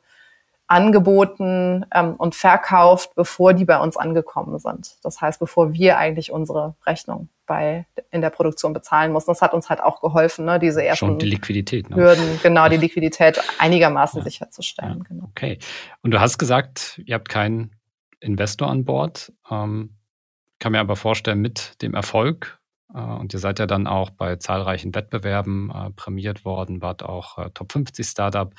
angeboten ähm, und verkauft, bevor die bei uns angekommen sind. Das heißt, bevor wir eigentlich unsere Rechnung bei in der Produktion bezahlen mussten. Das hat uns halt auch geholfen, ne, diese ersten Schon die Liquidität, ne? Hürden, genau, die Liquidität einigermaßen ja. sicherzustellen. Ja. Genau. Okay. Und du hast gesagt, ihr habt keinen Investor an Bord. Ähm, kann mir aber vorstellen, mit dem Erfolg und ihr seid ja dann auch bei zahlreichen Wettbewerben äh, prämiert worden, wart auch äh, Top 50 Startup.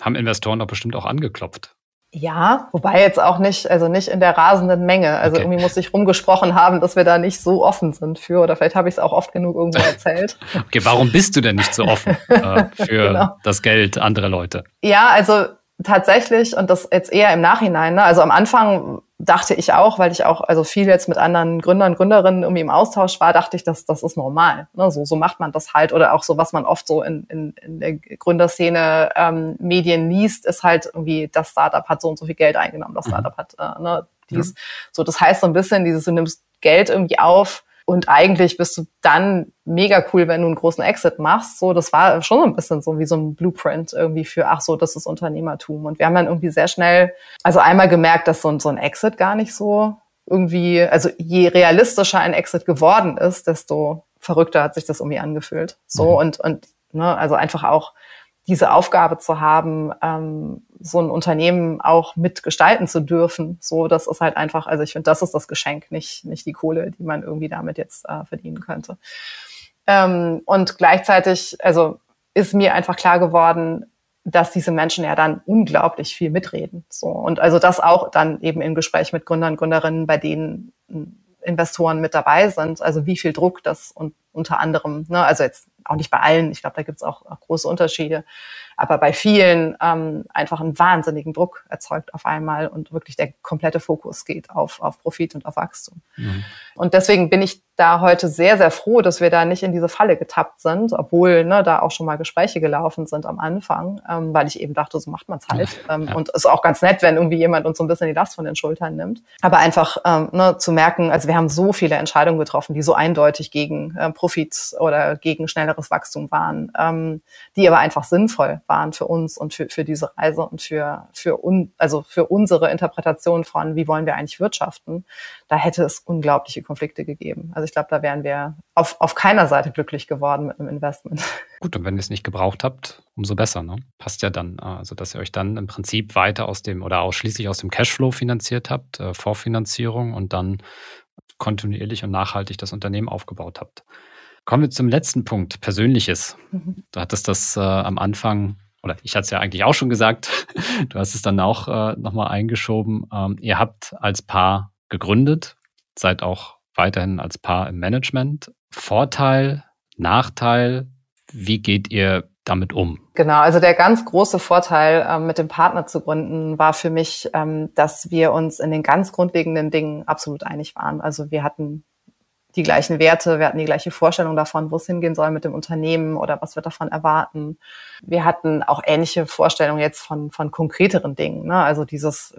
Haben Investoren doch bestimmt auch angeklopft. Ja, wobei jetzt auch nicht, also nicht in der rasenden Menge. Also okay. irgendwie muss ich rumgesprochen haben, dass wir da nicht so offen sind für, oder vielleicht habe ich es auch oft genug irgendwo erzählt. okay, warum bist du denn nicht so offen äh, für genau. das Geld anderer Leute? Ja, also tatsächlich, und das jetzt eher im Nachhinein, ne? also am Anfang dachte ich auch, weil ich auch also viel jetzt mit anderen Gründern, Gründerinnen irgendwie im Austausch war, dachte ich, dass das ist normal. Ne? So, so macht man das halt. Oder auch so, was man oft so in, in, in der Gründerszene ähm, Medien liest, ist halt irgendwie, das Startup hat so und so viel Geld eingenommen, das mhm. Startup hat äh, ne, dies. Ja. So, das heißt so ein bisschen, dieses, du nimmst Geld irgendwie auf, und eigentlich bist du dann mega cool, wenn du einen großen Exit machst. So, das war schon so ein bisschen so wie so ein Blueprint irgendwie für, ach so, das ist Unternehmertum. Und wir haben dann irgendwie sehr schnell, also einmal gemerkt, dass so ein, so ein Exit gar nicht so irgendwie, also je realistischer ein Exit geworden ist, desto verrückter hat sich das irgendwie angefühlt. So mhm. und, und, ne, also einfach auch diese Aufgabe zu haben, ähm, so ein Unternehmen auch mitgestalten zu dürfen. So, das ist halt einfach, also ich finde, das ist das Geschenk, nicht, nicht die Kohle, die man irgendwie damit jetzt äh, verdienen könnte. Ähm, und gleichzeitig, also ist mir einfach klar geworden, dass diese Menschen ja dann unglaublich viel mitreden. So und also das auch dann eben im Gespräch mit Gründern, Gründerinnen, bei denen Investoren mit dabei sind. Also wie viel Druck das und unter anderem, ne, also jetzt auch nicht bei allen, ich glaube, da gibt es auch, auch, große Unterschiede, aber bei vielen ähm, einfach einen wahnsinnigen Druck erzeugt auf einmal und wirklich der komplette Fokus geht auf, auf Profit und auf Wachstum. Mhm. Und deswegen bin ich da heute sehr, sehr froh, dass wir da nicht in diese Falle getappt sind, obwohl ne, da auch schon mal Gespräche gelaufen sind am Anfang, ähm, weil ich eben dachte, so macht man es halt. Ähm, ja. Und ist auch ganz nett, wenn irgendwie jemand uns so ein bisschen die Last von den Schultern nimmt. Aber einfach ähm, ne, zu merken, also wir haben so viele Entscheidungen getroffen, die so eindeutig gegen äh, Profit oder gegen schnelleres Wachstum waren, ähm, die aber einfach sinnvoll waren für uns und für, für diese Reise und für, für, un, also für unsere Interpretation von, wie wollen wir eigentlich wirtschaften. Da hätte es unglaubliche Konflikte gegeben. Also ich glaube, da wären wir auf, auf keiner Seite glücklich geworden mit einem Investment. Gut, und wenn ihr es nicht gebraucht habt, umso besser, ne? Passt ja dann. Äh, also, dass ihr euch dann im Prinzip weiter aus dem oder ausschließlich aus dem Cashflow finanziert habt, äh, Vorfinanzierung und dann kontinuierlich und nachhaltig das Unternehmen aufgebaut habt. Kommen wir zum letzten Punkt, Persönliches. Mhm. Du hattest das äh, am Anfang, oder ich hatte es ja eigentlich auch schon gesagt, du hast es dann auch äh, nochmal eingeschoben. Ähm, ihr habt als Paar gegründet, seid auch weiterhin als Paar im Management. Vorteil, Nachteil, wie geht ihr damit um? Genau, also der ganz große Vorteil, ähm, mit dem Partner zu gründen, war für mich, ähm, dass wir uns in den ganz grundlegenden Dingen absolut einig waren. Also wir hatten die gleichen Werte, wir hatten die gleiche Vorstellung davon, wo es hingehen soll mit dem Unternehmen oder was wir davon erwarten. Wir hatten auch ähnliche Vorstellungen jetzt von, von konkreteren Dingen. Ne? Also dieses,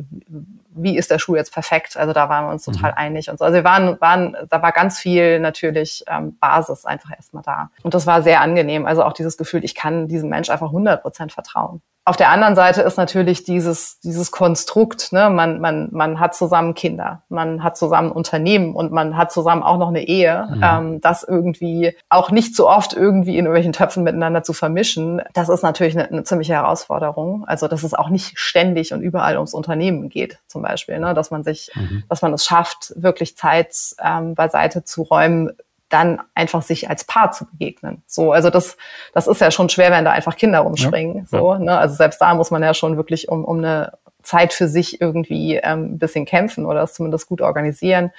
wie ist der Schuh jetzt perfekt? Also da waren wir uns total mhm. einig und so. Also wir waren, waren, da war ganz viel natürlich ähm, Basis einfach erstmal da. Und das war sehr angenehm. Also auch dieses Gefühl, ich kann diesem Mensch einfach 100 Prozent vertrauen. Auf der anderen Seite ist natürlich dieses, dieses Konstrukt, ne, man, man, man hat zusammen Kinder, man hat zusammen Unternehmen und man hat zusammen auch noch eine Ehe, mhm. ähm, das irgendwie auch nicht so oft irgendwie in irgendwelchen Töpfen miteinander zu vermischen, das ist natürlich eine, eine ziemliche Herausforderung. Also, dass es auch nicht ständig und überall ums Unternehmen geht, zum Beispiel, ne, dass man sich, mhm. dass man es schafft, wirklich Zeit ähm, beiseite zu räumen, dann einfach sich als Paar zu begegnen. So, also das, das ist ja schon schwer, wenn da einfach Kinder rumspringen. Ja, so, ja. Ne? Also selbst da muss man ja schon wirklich um, um eine Zeit für sich irgendwie ähm, ein bisschen kämpfen oder es zumindest gut organisieren.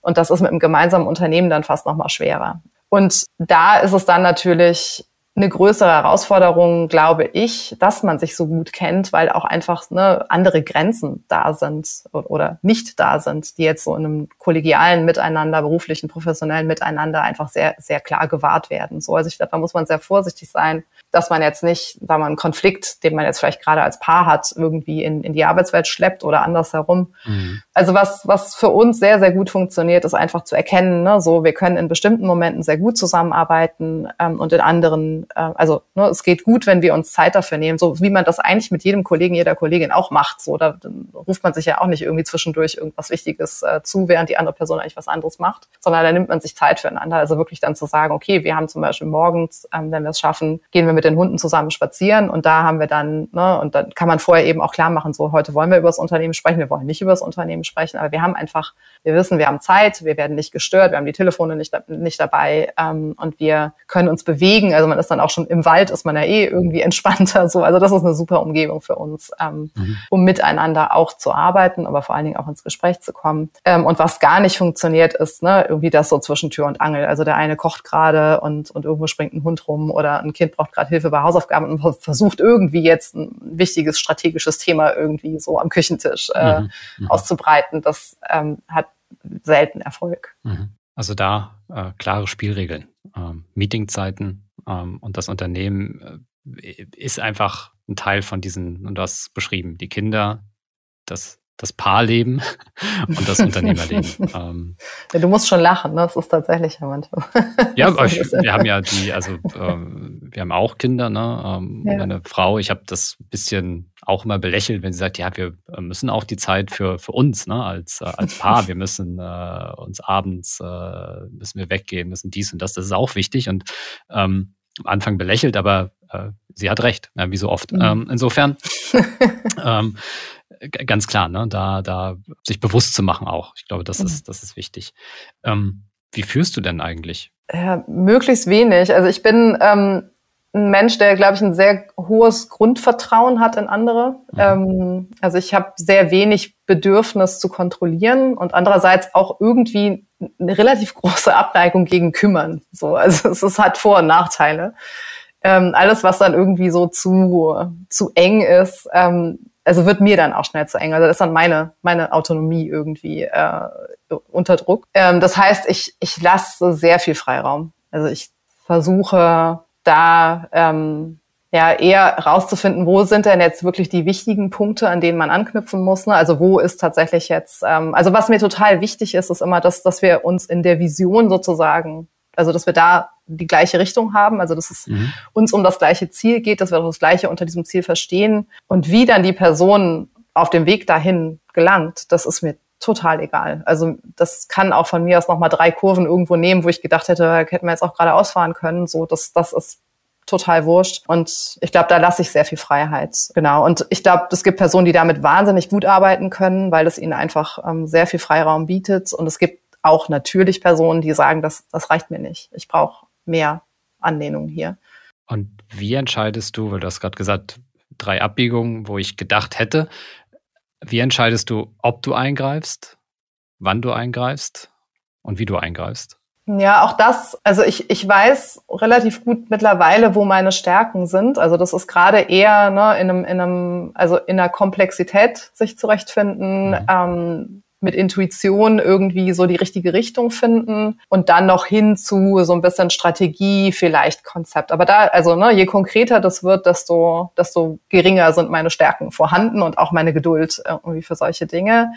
Und das ist mit einem gemeinsamen Unternehmen dann fast noch mal schwerer. Und da ist es dann natürlich eine größere Herausforderung, glaube ich, dass man sich so gut kennt, weil auch einfach ne, andere Grenzen da sind oder nicht da sind, die jetzt so in einem kollegialen Miteinander, beruflichen, professionellen Miteinander einfach sehr, sehr klar gewahrt werden. So, also ich glaube, da muss man sehr vorsichtig sein, dass man jetzt nicht, da man einen Konflikt, den man jetzt vielleicht gerade als Paar hat, irgendwie in, in die Arbeitswelt schleppt oder andersherum. Mhm. Also was, was für uns sehr, sehr gut funktioniert, ist einfach zu erkennen, ne, so wir können in bestimmten Momenten sehr gut zusammenarbeiten ähm, und in anderen, äh, also ne, es geht gut, wenn wir uns Zeit dafür nehmen, so wie man das eigentlich mit jedem Kollegen, jeder Kollegin auch macht. So, da ruft man sich ja auch nicht irgendwie zwischendurch irgendwas Wichtiges äh, zu, während die andere Person eigentlich was anderes macht, sondern da nimmt man sich Zeit füreinander. Also wirklich dann zu sagen, okay, wir haben zum Beispiel morgens, ähm, wenn wir es schaffen, gehen wir mit den Hunden zusammen spazieren und da haben wir dann, ne, und dann kann man vorher eben auch klar machen, so heute wollen wir über das Unternehmen sprechen, wir wollen nicht über das Unternehmen sprechen, aber wir haben einfach, wir wissen, wir haben Zeit, wir werden nicht gestört, wir haben die Telefone nicht, nicht dabei ähm, und wir können uns bewegen. Also man ist dann auch schon im Wald, ist man ja eh irgendwie entspannter. So, also das ist eine super Umgebung für uns, ähm, mhm. um miteinander auch zu arbeiten, aber vor allen Dingen auch ins Gespräch zu kommen. Ähm, und was gar nicht funktioniert, ist ne, irgendwie das so zwischen Tür und Angel. Also der eine kocht gerade und, und irgendwo springt ein Hund rum oder ein Kind braucht gerade Hilfe bei Hausaufgaben und versucht irgendwie jetzt ein wichtiges strategisches Thema irgendwie so am Küchentisch äh, mhm. Mhm. auszubreiten. Das ähm, hat selten Erfolg. Mhm. Also da äh, klare Spielregeln, ähm, Meetingzeiten und das Unternehmen äh, ist einfach ein Teil von diesen, und du hast beschrieben, die Kinder, das das Paarleben und das Unternehmerleben. ähm, ja, du musst schon lachen, ne? das ist tatsächlich ja manchmal. ja, aber ich, wir haben ja die, also ähm, wir haben auch Kinder, ne? Ähm, ja. Meine Frau, ich habe das bisschen auch immer belächelt, wenn sie sagt, ja, wir müssen auch die Zeit für, für uns, ne, als, äh, als Paar, wir müssen äh, uns abends, äh, müssen wir weggehen, müssen dies und das, das ist auch wichtig und ähm, am Anfang belächelt, aber äh, sie hat recht, ja, wie so oft. Mhm. Ähm, insofern ähm, ganz klar, ne, da, da sich bewusst zu machen auch. Ich glaube, das mhm. ist, das ist wichtig. Ähm, wie führst du denn eigentlich? Ja, möglichst wenig. Also ich bin ähm, ein Mensch, der, glaube ich, ein sehr hohes Grundvertrauen hat in andere. Mhm. Ähm, also ich habe sehr wenig Bedürfnis zu kontrollieren und andererseits auch irgendwie eine relativ große Abneigung gegen Kümmern. So, also es, es hat Vor- und Nachteile. Ähm, alles, was dann irgendwie so zu, zu eng ist, ähm, also wird mir dann auch schnell zu eng. Also das ist dann meine, meine Autonomie irgendwie äh, unter Druck. Ähm, das heißt, ich, ich lasse sehr viel Freiraum. Also ich versuche da ähm, ja eher rauszufinden, wo sind denn jetzt wirklich die wichtigen Punkte, an denen man anknüpfen muss. Ne? Also wo ist tatsächlich jetzt, ähm, also was mir total wichtig ist, ist immer, dass, dass wir uns in der Vision sozusagen, also dass wir da die gleiche Richtung haben, also dass es mhm. uns um das gleiche Ziel geht, dass wir das gleiche unter diesem Ziel verstehen und wie dann die Person auf dem Weg dahin gelangt, das ist mir total egal. Also das kann auch von mir aus nochmal drei Kurven irgendwo nehmen, wo ich gedacht hätte, hätten wir jetzt auch gerade ausfahren können. So, das, das ist total wurscht. Und ich glaube, da lasse ich sehr viel Freiheit. Genau. Und ich glaube, es gibt Personen, die damit wahnsinnig gut arbeiten können, weil es ihnen einfach ähm, sehr viel Freiraum bietet. Und es gibt auch natürlich Personen, die sagen, das, das reicht mir nicht. Ich brauche mehr Anlehnung hier. Und wie entscheidest du, weil du hast gerade gesagt, drei Abbiegungen, wo ich gedacht hätte, wie entscheidest du, ob du eingreifst, wann du eingreifst und wie du eingreifst? Ja, auch das, also ich, ich weiß relativ gut mittlerweile, wo meine Stärken sind. Also das ist gerade eher ne, in einem, in einem, also in der Komplexität sich zurechtfinden, mhm. ähm, mit Intuition irgendwie so die richtige Richtung finden und dann noch hin zu so ein bisschen Strategie, vielleicht Konzept. Aber da, also ne, je konkreter das wird, desto, desto geringer sind meine Stärken vorhanden und auch meine Geduld irgendwie für solche Dinge.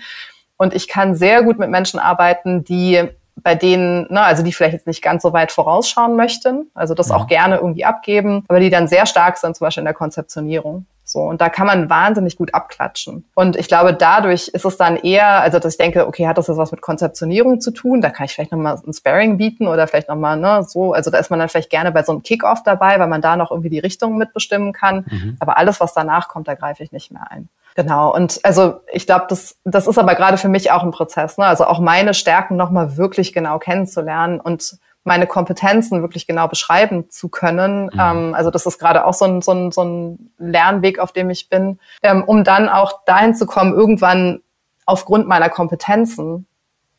Und ich kann sehr gut mit Menschen arbeiten, die bei denen, ne, also die vielleicht jetzt nicht ganz so weit vorausschauen möchten, also das ja. auch gerne irgendwie abgeben, aber die dann sehr stark sind, zum Beispiel in der Konzeptionierung. So, und da kann man wahnsinnig gut abklatschen. Und ich glaube, dadurch ist es dann eher, also dass ich denke, okay, hat das jetzt was mit Konzeptionierung zu tun? Da kann ich vielleicht nochmal ein Sparring bieten oder vielleicht nochmal, ne, so, also da ist man dann vielleicht gerne bei so einem Kickoff dabei, weil man da noch irgendwie die Richtung mitbestimmen kann. Mhm. Aber alles, was danach kommt, da greife ich nicht mehr ein. Genau. Und also ich glaube, das, das ist aber gerade für mich auch ein Prozess. Ne? Also auch meine Stärken nochmal wirklich genau kennenzulernen und meine Kompetenzen wirklich genau beschreiben zu können. Mhm. Ähm, also das ist gerade auch so ein, so, ein, so ein Lernweg, auf dem ich bin, ähm, um dann auch dahin zu kommen, irgendwann aufgrund meiner Kompetenzen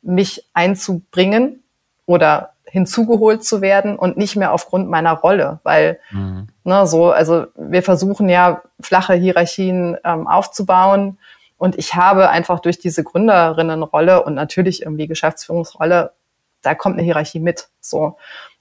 mich einzubringen oder hinzugeholt zu werden und nicht mehr aufgrund meiner Rolle, weil mhm. ne, so, also wir versuchen ja flache Hierarchien ähm, aufzubauen und ich habe einfach durch diese Gründerinnenrolle und natürlich irgendwie Geschäftsführungsrolle da kommt eine Hierarchie mit. So.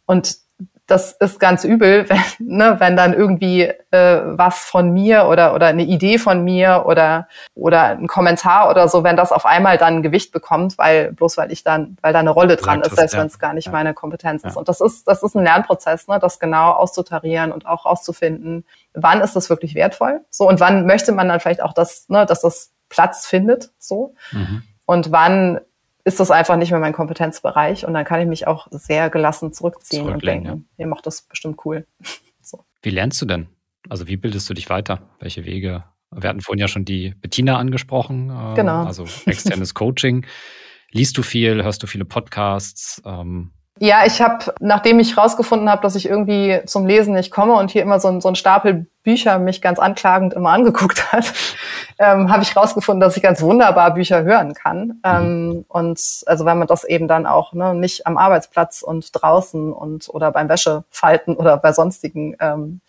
Und das ist ganz übel, wenn, ne, wenn dann irgendwie äh, was von mir oder, oder eine Idee von mir oder, oder ein Kommentar oder so, wenn das auf einmal dann Gewicht bekommt, weil bloß weil ich dann, weil da eine Rolle dran ist, selbst ja. wenn es gar nicht ja. meine Kompetenz ist. Und das ist, das ist ein Lernprozess, ne, das genau auszutarieren und auch auszufinden, wann ist das wirklich wertvoll? So, und wann möchte man dann vielleicht auch das, ne, dass das Platz findet, so. Mhm. Und wann ist das einfach nicht mehr mein Kompetenzbereich und dann kann ich mich auch sehr gelassen zurückziehen und denken, ja. ihr macht das bestimmt cool. so. Wie lernst du denn? Also wie bildest du dich weiter? Welche Wege? Wir hatten vorhin ja schon die Bettina angesprochen, äh, genau. also externes Coaching. Liest du viel? Hörst du viele Podcasts? Ähm, ja, ich habe, nachdem ich rausgefunden habe, dass ich irgendwie zum Lesen nicht komme und hier immer so ein, so ein Stapel Bücher mich ganz anklagend immer angeguckt hat, ähm, habe ich rausgefunden, dass ich ganz wunderbar Bücher hören kann. Ähm, und also wenn man das eben dann auch ne, nicht am Arbeitsplatz und draußen und oder beim Wäschefalten oder bei sonstigen ähm,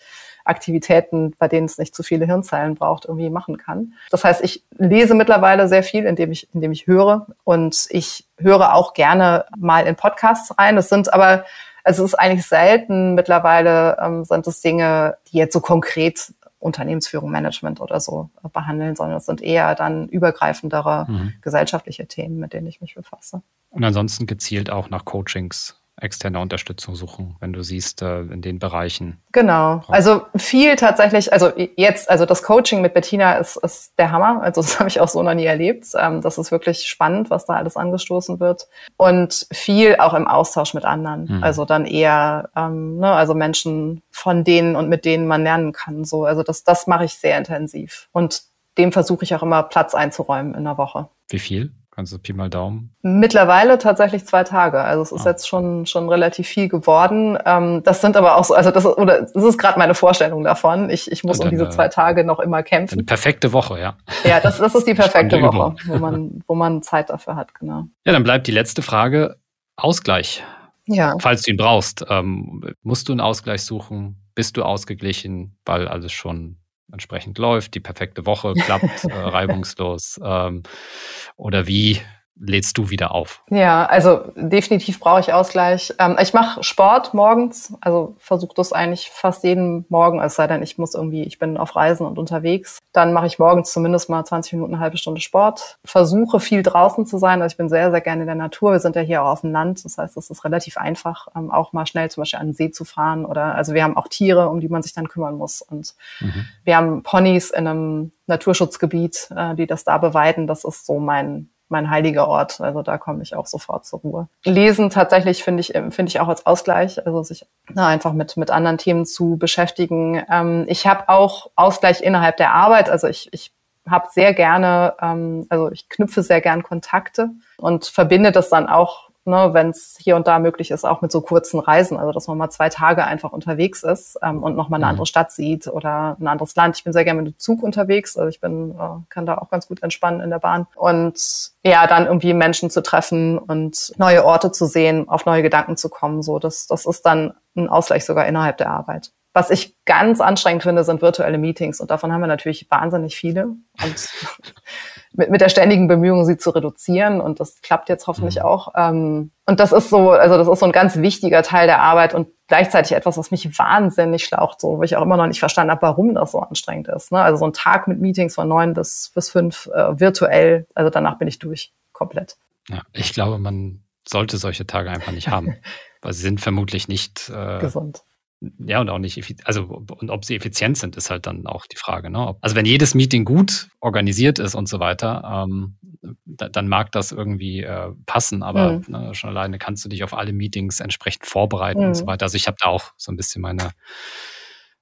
Aktivitäten, bei denen es nicht zu viele Hirnzeilen braucht, irgendwie machen kann. Das heißt, ich lese mittlerweile sehr viel, indem ich, indem ich höre und ich höre auch gerne mal in Podcasts rein. Das sind aber, also es ist eigentlich selten mittlerweile ähm, sind es Dinge, die jetzt so konkret Unternehmensführung, Management oder so behandeln, sondern es sind eher dann übergreifendere mhm. gesellschaftliche Themen, mit denen ich mich befasse. Und ansonsten gezielt auch nach Coachings externe Unterstützung suchen, wenn du siehst, äh, in den Bereichen. Genau. Also viel tatsächlich, also jetzt, also das Coaching mit Bettina ist, ist der Hammer. Also das habe ich auch so noch nie erlebt. Ähm, das ist wirklich spannend, was da alles angestoßen wird. Und viel auch im Austausch mit anderen. Mhm. Also dann eher, ähm, ne, also Menschen von denen und mit denen man lernen kann. So, also das, das mache ich sehr intensiv. Und dem versuche ich auch immer Platz einzuräumen in der Woche. Wie viel? Kannst du Pi mal Daumen? Mittlerweile tatsächlich zwei Tage. Also es ist ah. jetzt schon, schon relativ viel geworden. Ähm, das sind aber auch so, also das ist, oder das ist gerade meine Vorstellung davon. Ich, ich muss dann, um diese zwei Tage noch immer kämpfen. Eine perfekte Woche, ja. Ja, das, das ist die perfekte Woche, wo man, wo man Zeit dafür hat, genau. Ja, dann bleibt die letzte Frage. Ausgleich. Ja. Falls du ihn brauchst. Ähm, musst du einen Ausgleich suchen? Bist du ausgeglichen, weil alles schon entsprechend läuft, die perfekte Woche klappt, äh, reibungslos? Ähm, oder wie lädst du wieder auf? Ja, also definitiv brauche ich Ausgleich. Ähm, ich mache Sport morgens, also versuche das eigentlich fast jeden Morgen, es sei denn, ich muss irgendwie, ich bin auf Reisen und unterwegs. Dann mache ich morgens zumindest mal 20 Minuten, eine halbe Stunde Sport. Versuche viel draußen zu sein. Also ich bin sehr, sehr gerne in der Natur. Wir sind ja hier auch auf dem Land. Das heißt, es ist relativ einfach, ähm, auch mal schnell zum Beispiel an den See zu fahren. Oder also wir haben auch Tiere, um die man sich dann kümmern muss. Und mhm. wir haben Ponys in einem Naturschutzgebiet, äh, die das da beweiden. Das ist so mein mein heiliger Ort. Also da komme ich auch sofort zur Ruhe. Lesen tatsächlich finde ich, finde ich auch als Ausgleich, also sich na, einfach mit, mit anderen Themen zu beschäftigen. Ähm, ich habe auch Ausgleich innerhalb der Arbeit. Also ich, ich habe sehr gerne, ähm, also ich knüpfe sehr gern Kontakte und verbinde das dann auch ne, wenn es hier und da möglich ist, auch mit so kurzen Reisen, also dass man mal zwei Tage einfach unterwegs ist ähm, und nochmal eine mhm. andere Stadt sieht oder ein anderes Land. Ich bin sehr gerne mit dem Zug unterwegs, also ich bin, äh, kann da auch ganz gut entspannen in der Bahn. Und ja, dann irgendwie Menschen zu treffen und neue Orte zu sehen, auf neue Gedanken zu kommen, so das, das ist dann ein Ausgleich sogar innerhalb der Arbeit. Was ich ganz anstrengend finde, sind virtuelle Meetings und davon haben wir natürlich wahnsinnig viele. Und mit, mit der ständigen Bemühung, sie zu reduzieren. Und das klappt jetzt hoffentlich mhm. auch. Ähm, und das ist so, also das ist so ein ganz wichtiger Teil der Arbeit und gleichzeitig etwas, was mich wahnsinnig schlaucht, so, wo ich auch immer noch nicht verstanden habe, warum das so anstrengend ist. Ne? Also so ein Tag mit Meetings von neun bis, bis fünf äh, virtuell, also danach bin ich durch, komplett. Ja, ich glaube, man sollte solche Tage einfach nicht haben, weil sie sind vermutlich nicht äh, gesund ja, und auch nicht, also und ob sie effizient sind, ist halt dann auch die Frage. Ne? Also wenn jedes Meeting gut organisiert ist und so weiter, ähm, da, dann mag das irgendwie äh, passen, aber mhm. ne, schon alleine kannst du dich auf alle Meetings entsprechend vorbereiten mhm. und so weiter. Also ich habe da auch so ein bisschen meine,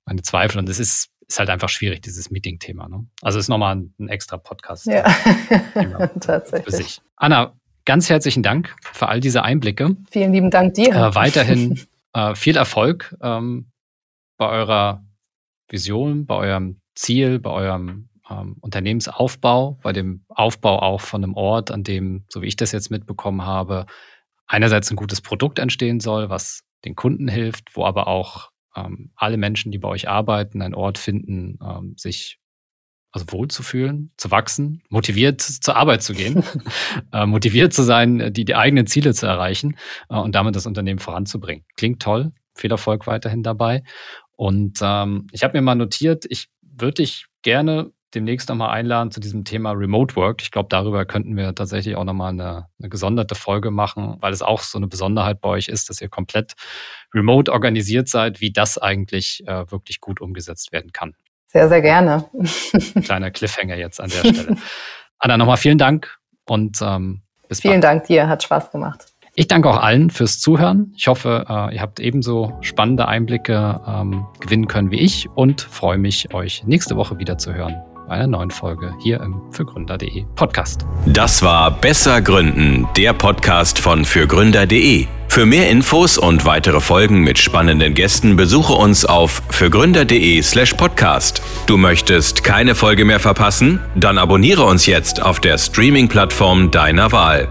meine Zweifel und es ist, ist halt einfach schwierig, dieses Meeting-Thema. Ne? Also ist nochmal ein, ein extra Podcast. Ja, tatsächlich. Anna, ganz herzlichen Dank für all diese Einblicke. Vielen lieben Dank dir. Äh, weiterhin äh, viel Erfolg ähm, bei eurer Vision, bei eurem Ziel, bei eurem ähm, Unternehmensaufbau, bei dem Aufbau auch von einem Ort, an dem, so wie ich das jetzt mitbekommen habe, einerseits ein gutes Produkt entstehen soll, was den Kunden hilft, wo aber auch ähm, alle Menschen, die bei euch arbeiten, einen Ort finden, ähm, sich also wohlzufühlen, zu wachsen, motiviert zur Arbeit zu gehen, äh, motiviert zu sein, die, die eigenen Ziele zu erreichen äh, und damit das Unternehmen voranzubringen. Klingt toll. Viel Erfolg weiterhin dabei. Und ähm, ich habe mir mal notiert, ich würde dich gerne demnächst nochmal einladen zu diesem Thema Remote Work. Ich glaube, darüber könnten wir tatsächlich auch nochmal eine, eine gesonderte Folge machen, weil es auch so eine Besonderheit bei euch ist, dass ihr komplett remote organisiert seid, wie das eigentlich äh, wirklich gut umgesetzt werden kann. Sehr, sehr gerne. Kleiner Cliffhanger jetzt an der Stelle. Anna, nochmal vielen Dank und ähm, bis Vielen bald. Dank dir, hat Spaß gemacht. Ich danke auch allen fürs Zuhören. Ich hoffe, äh, ihr habt ebenso spannende Einblicke ähm, gewinnen können wie ich und freue mich, euch nächste Woche wieder zu hören bei einer neuen Folge hier im fürgründer.de Podcast. Das war Besser Gründen, der Podcast von fürgründer.de. Für mehr Infos und weitere Folgen mit spannenden Gästen besuche uns auf fürgründer.de/slash podcast. Du möchtest keine Folge mehr verpassen? Dann abonniere uns jetzt auf der Streaming-Plattform deiner Wahl.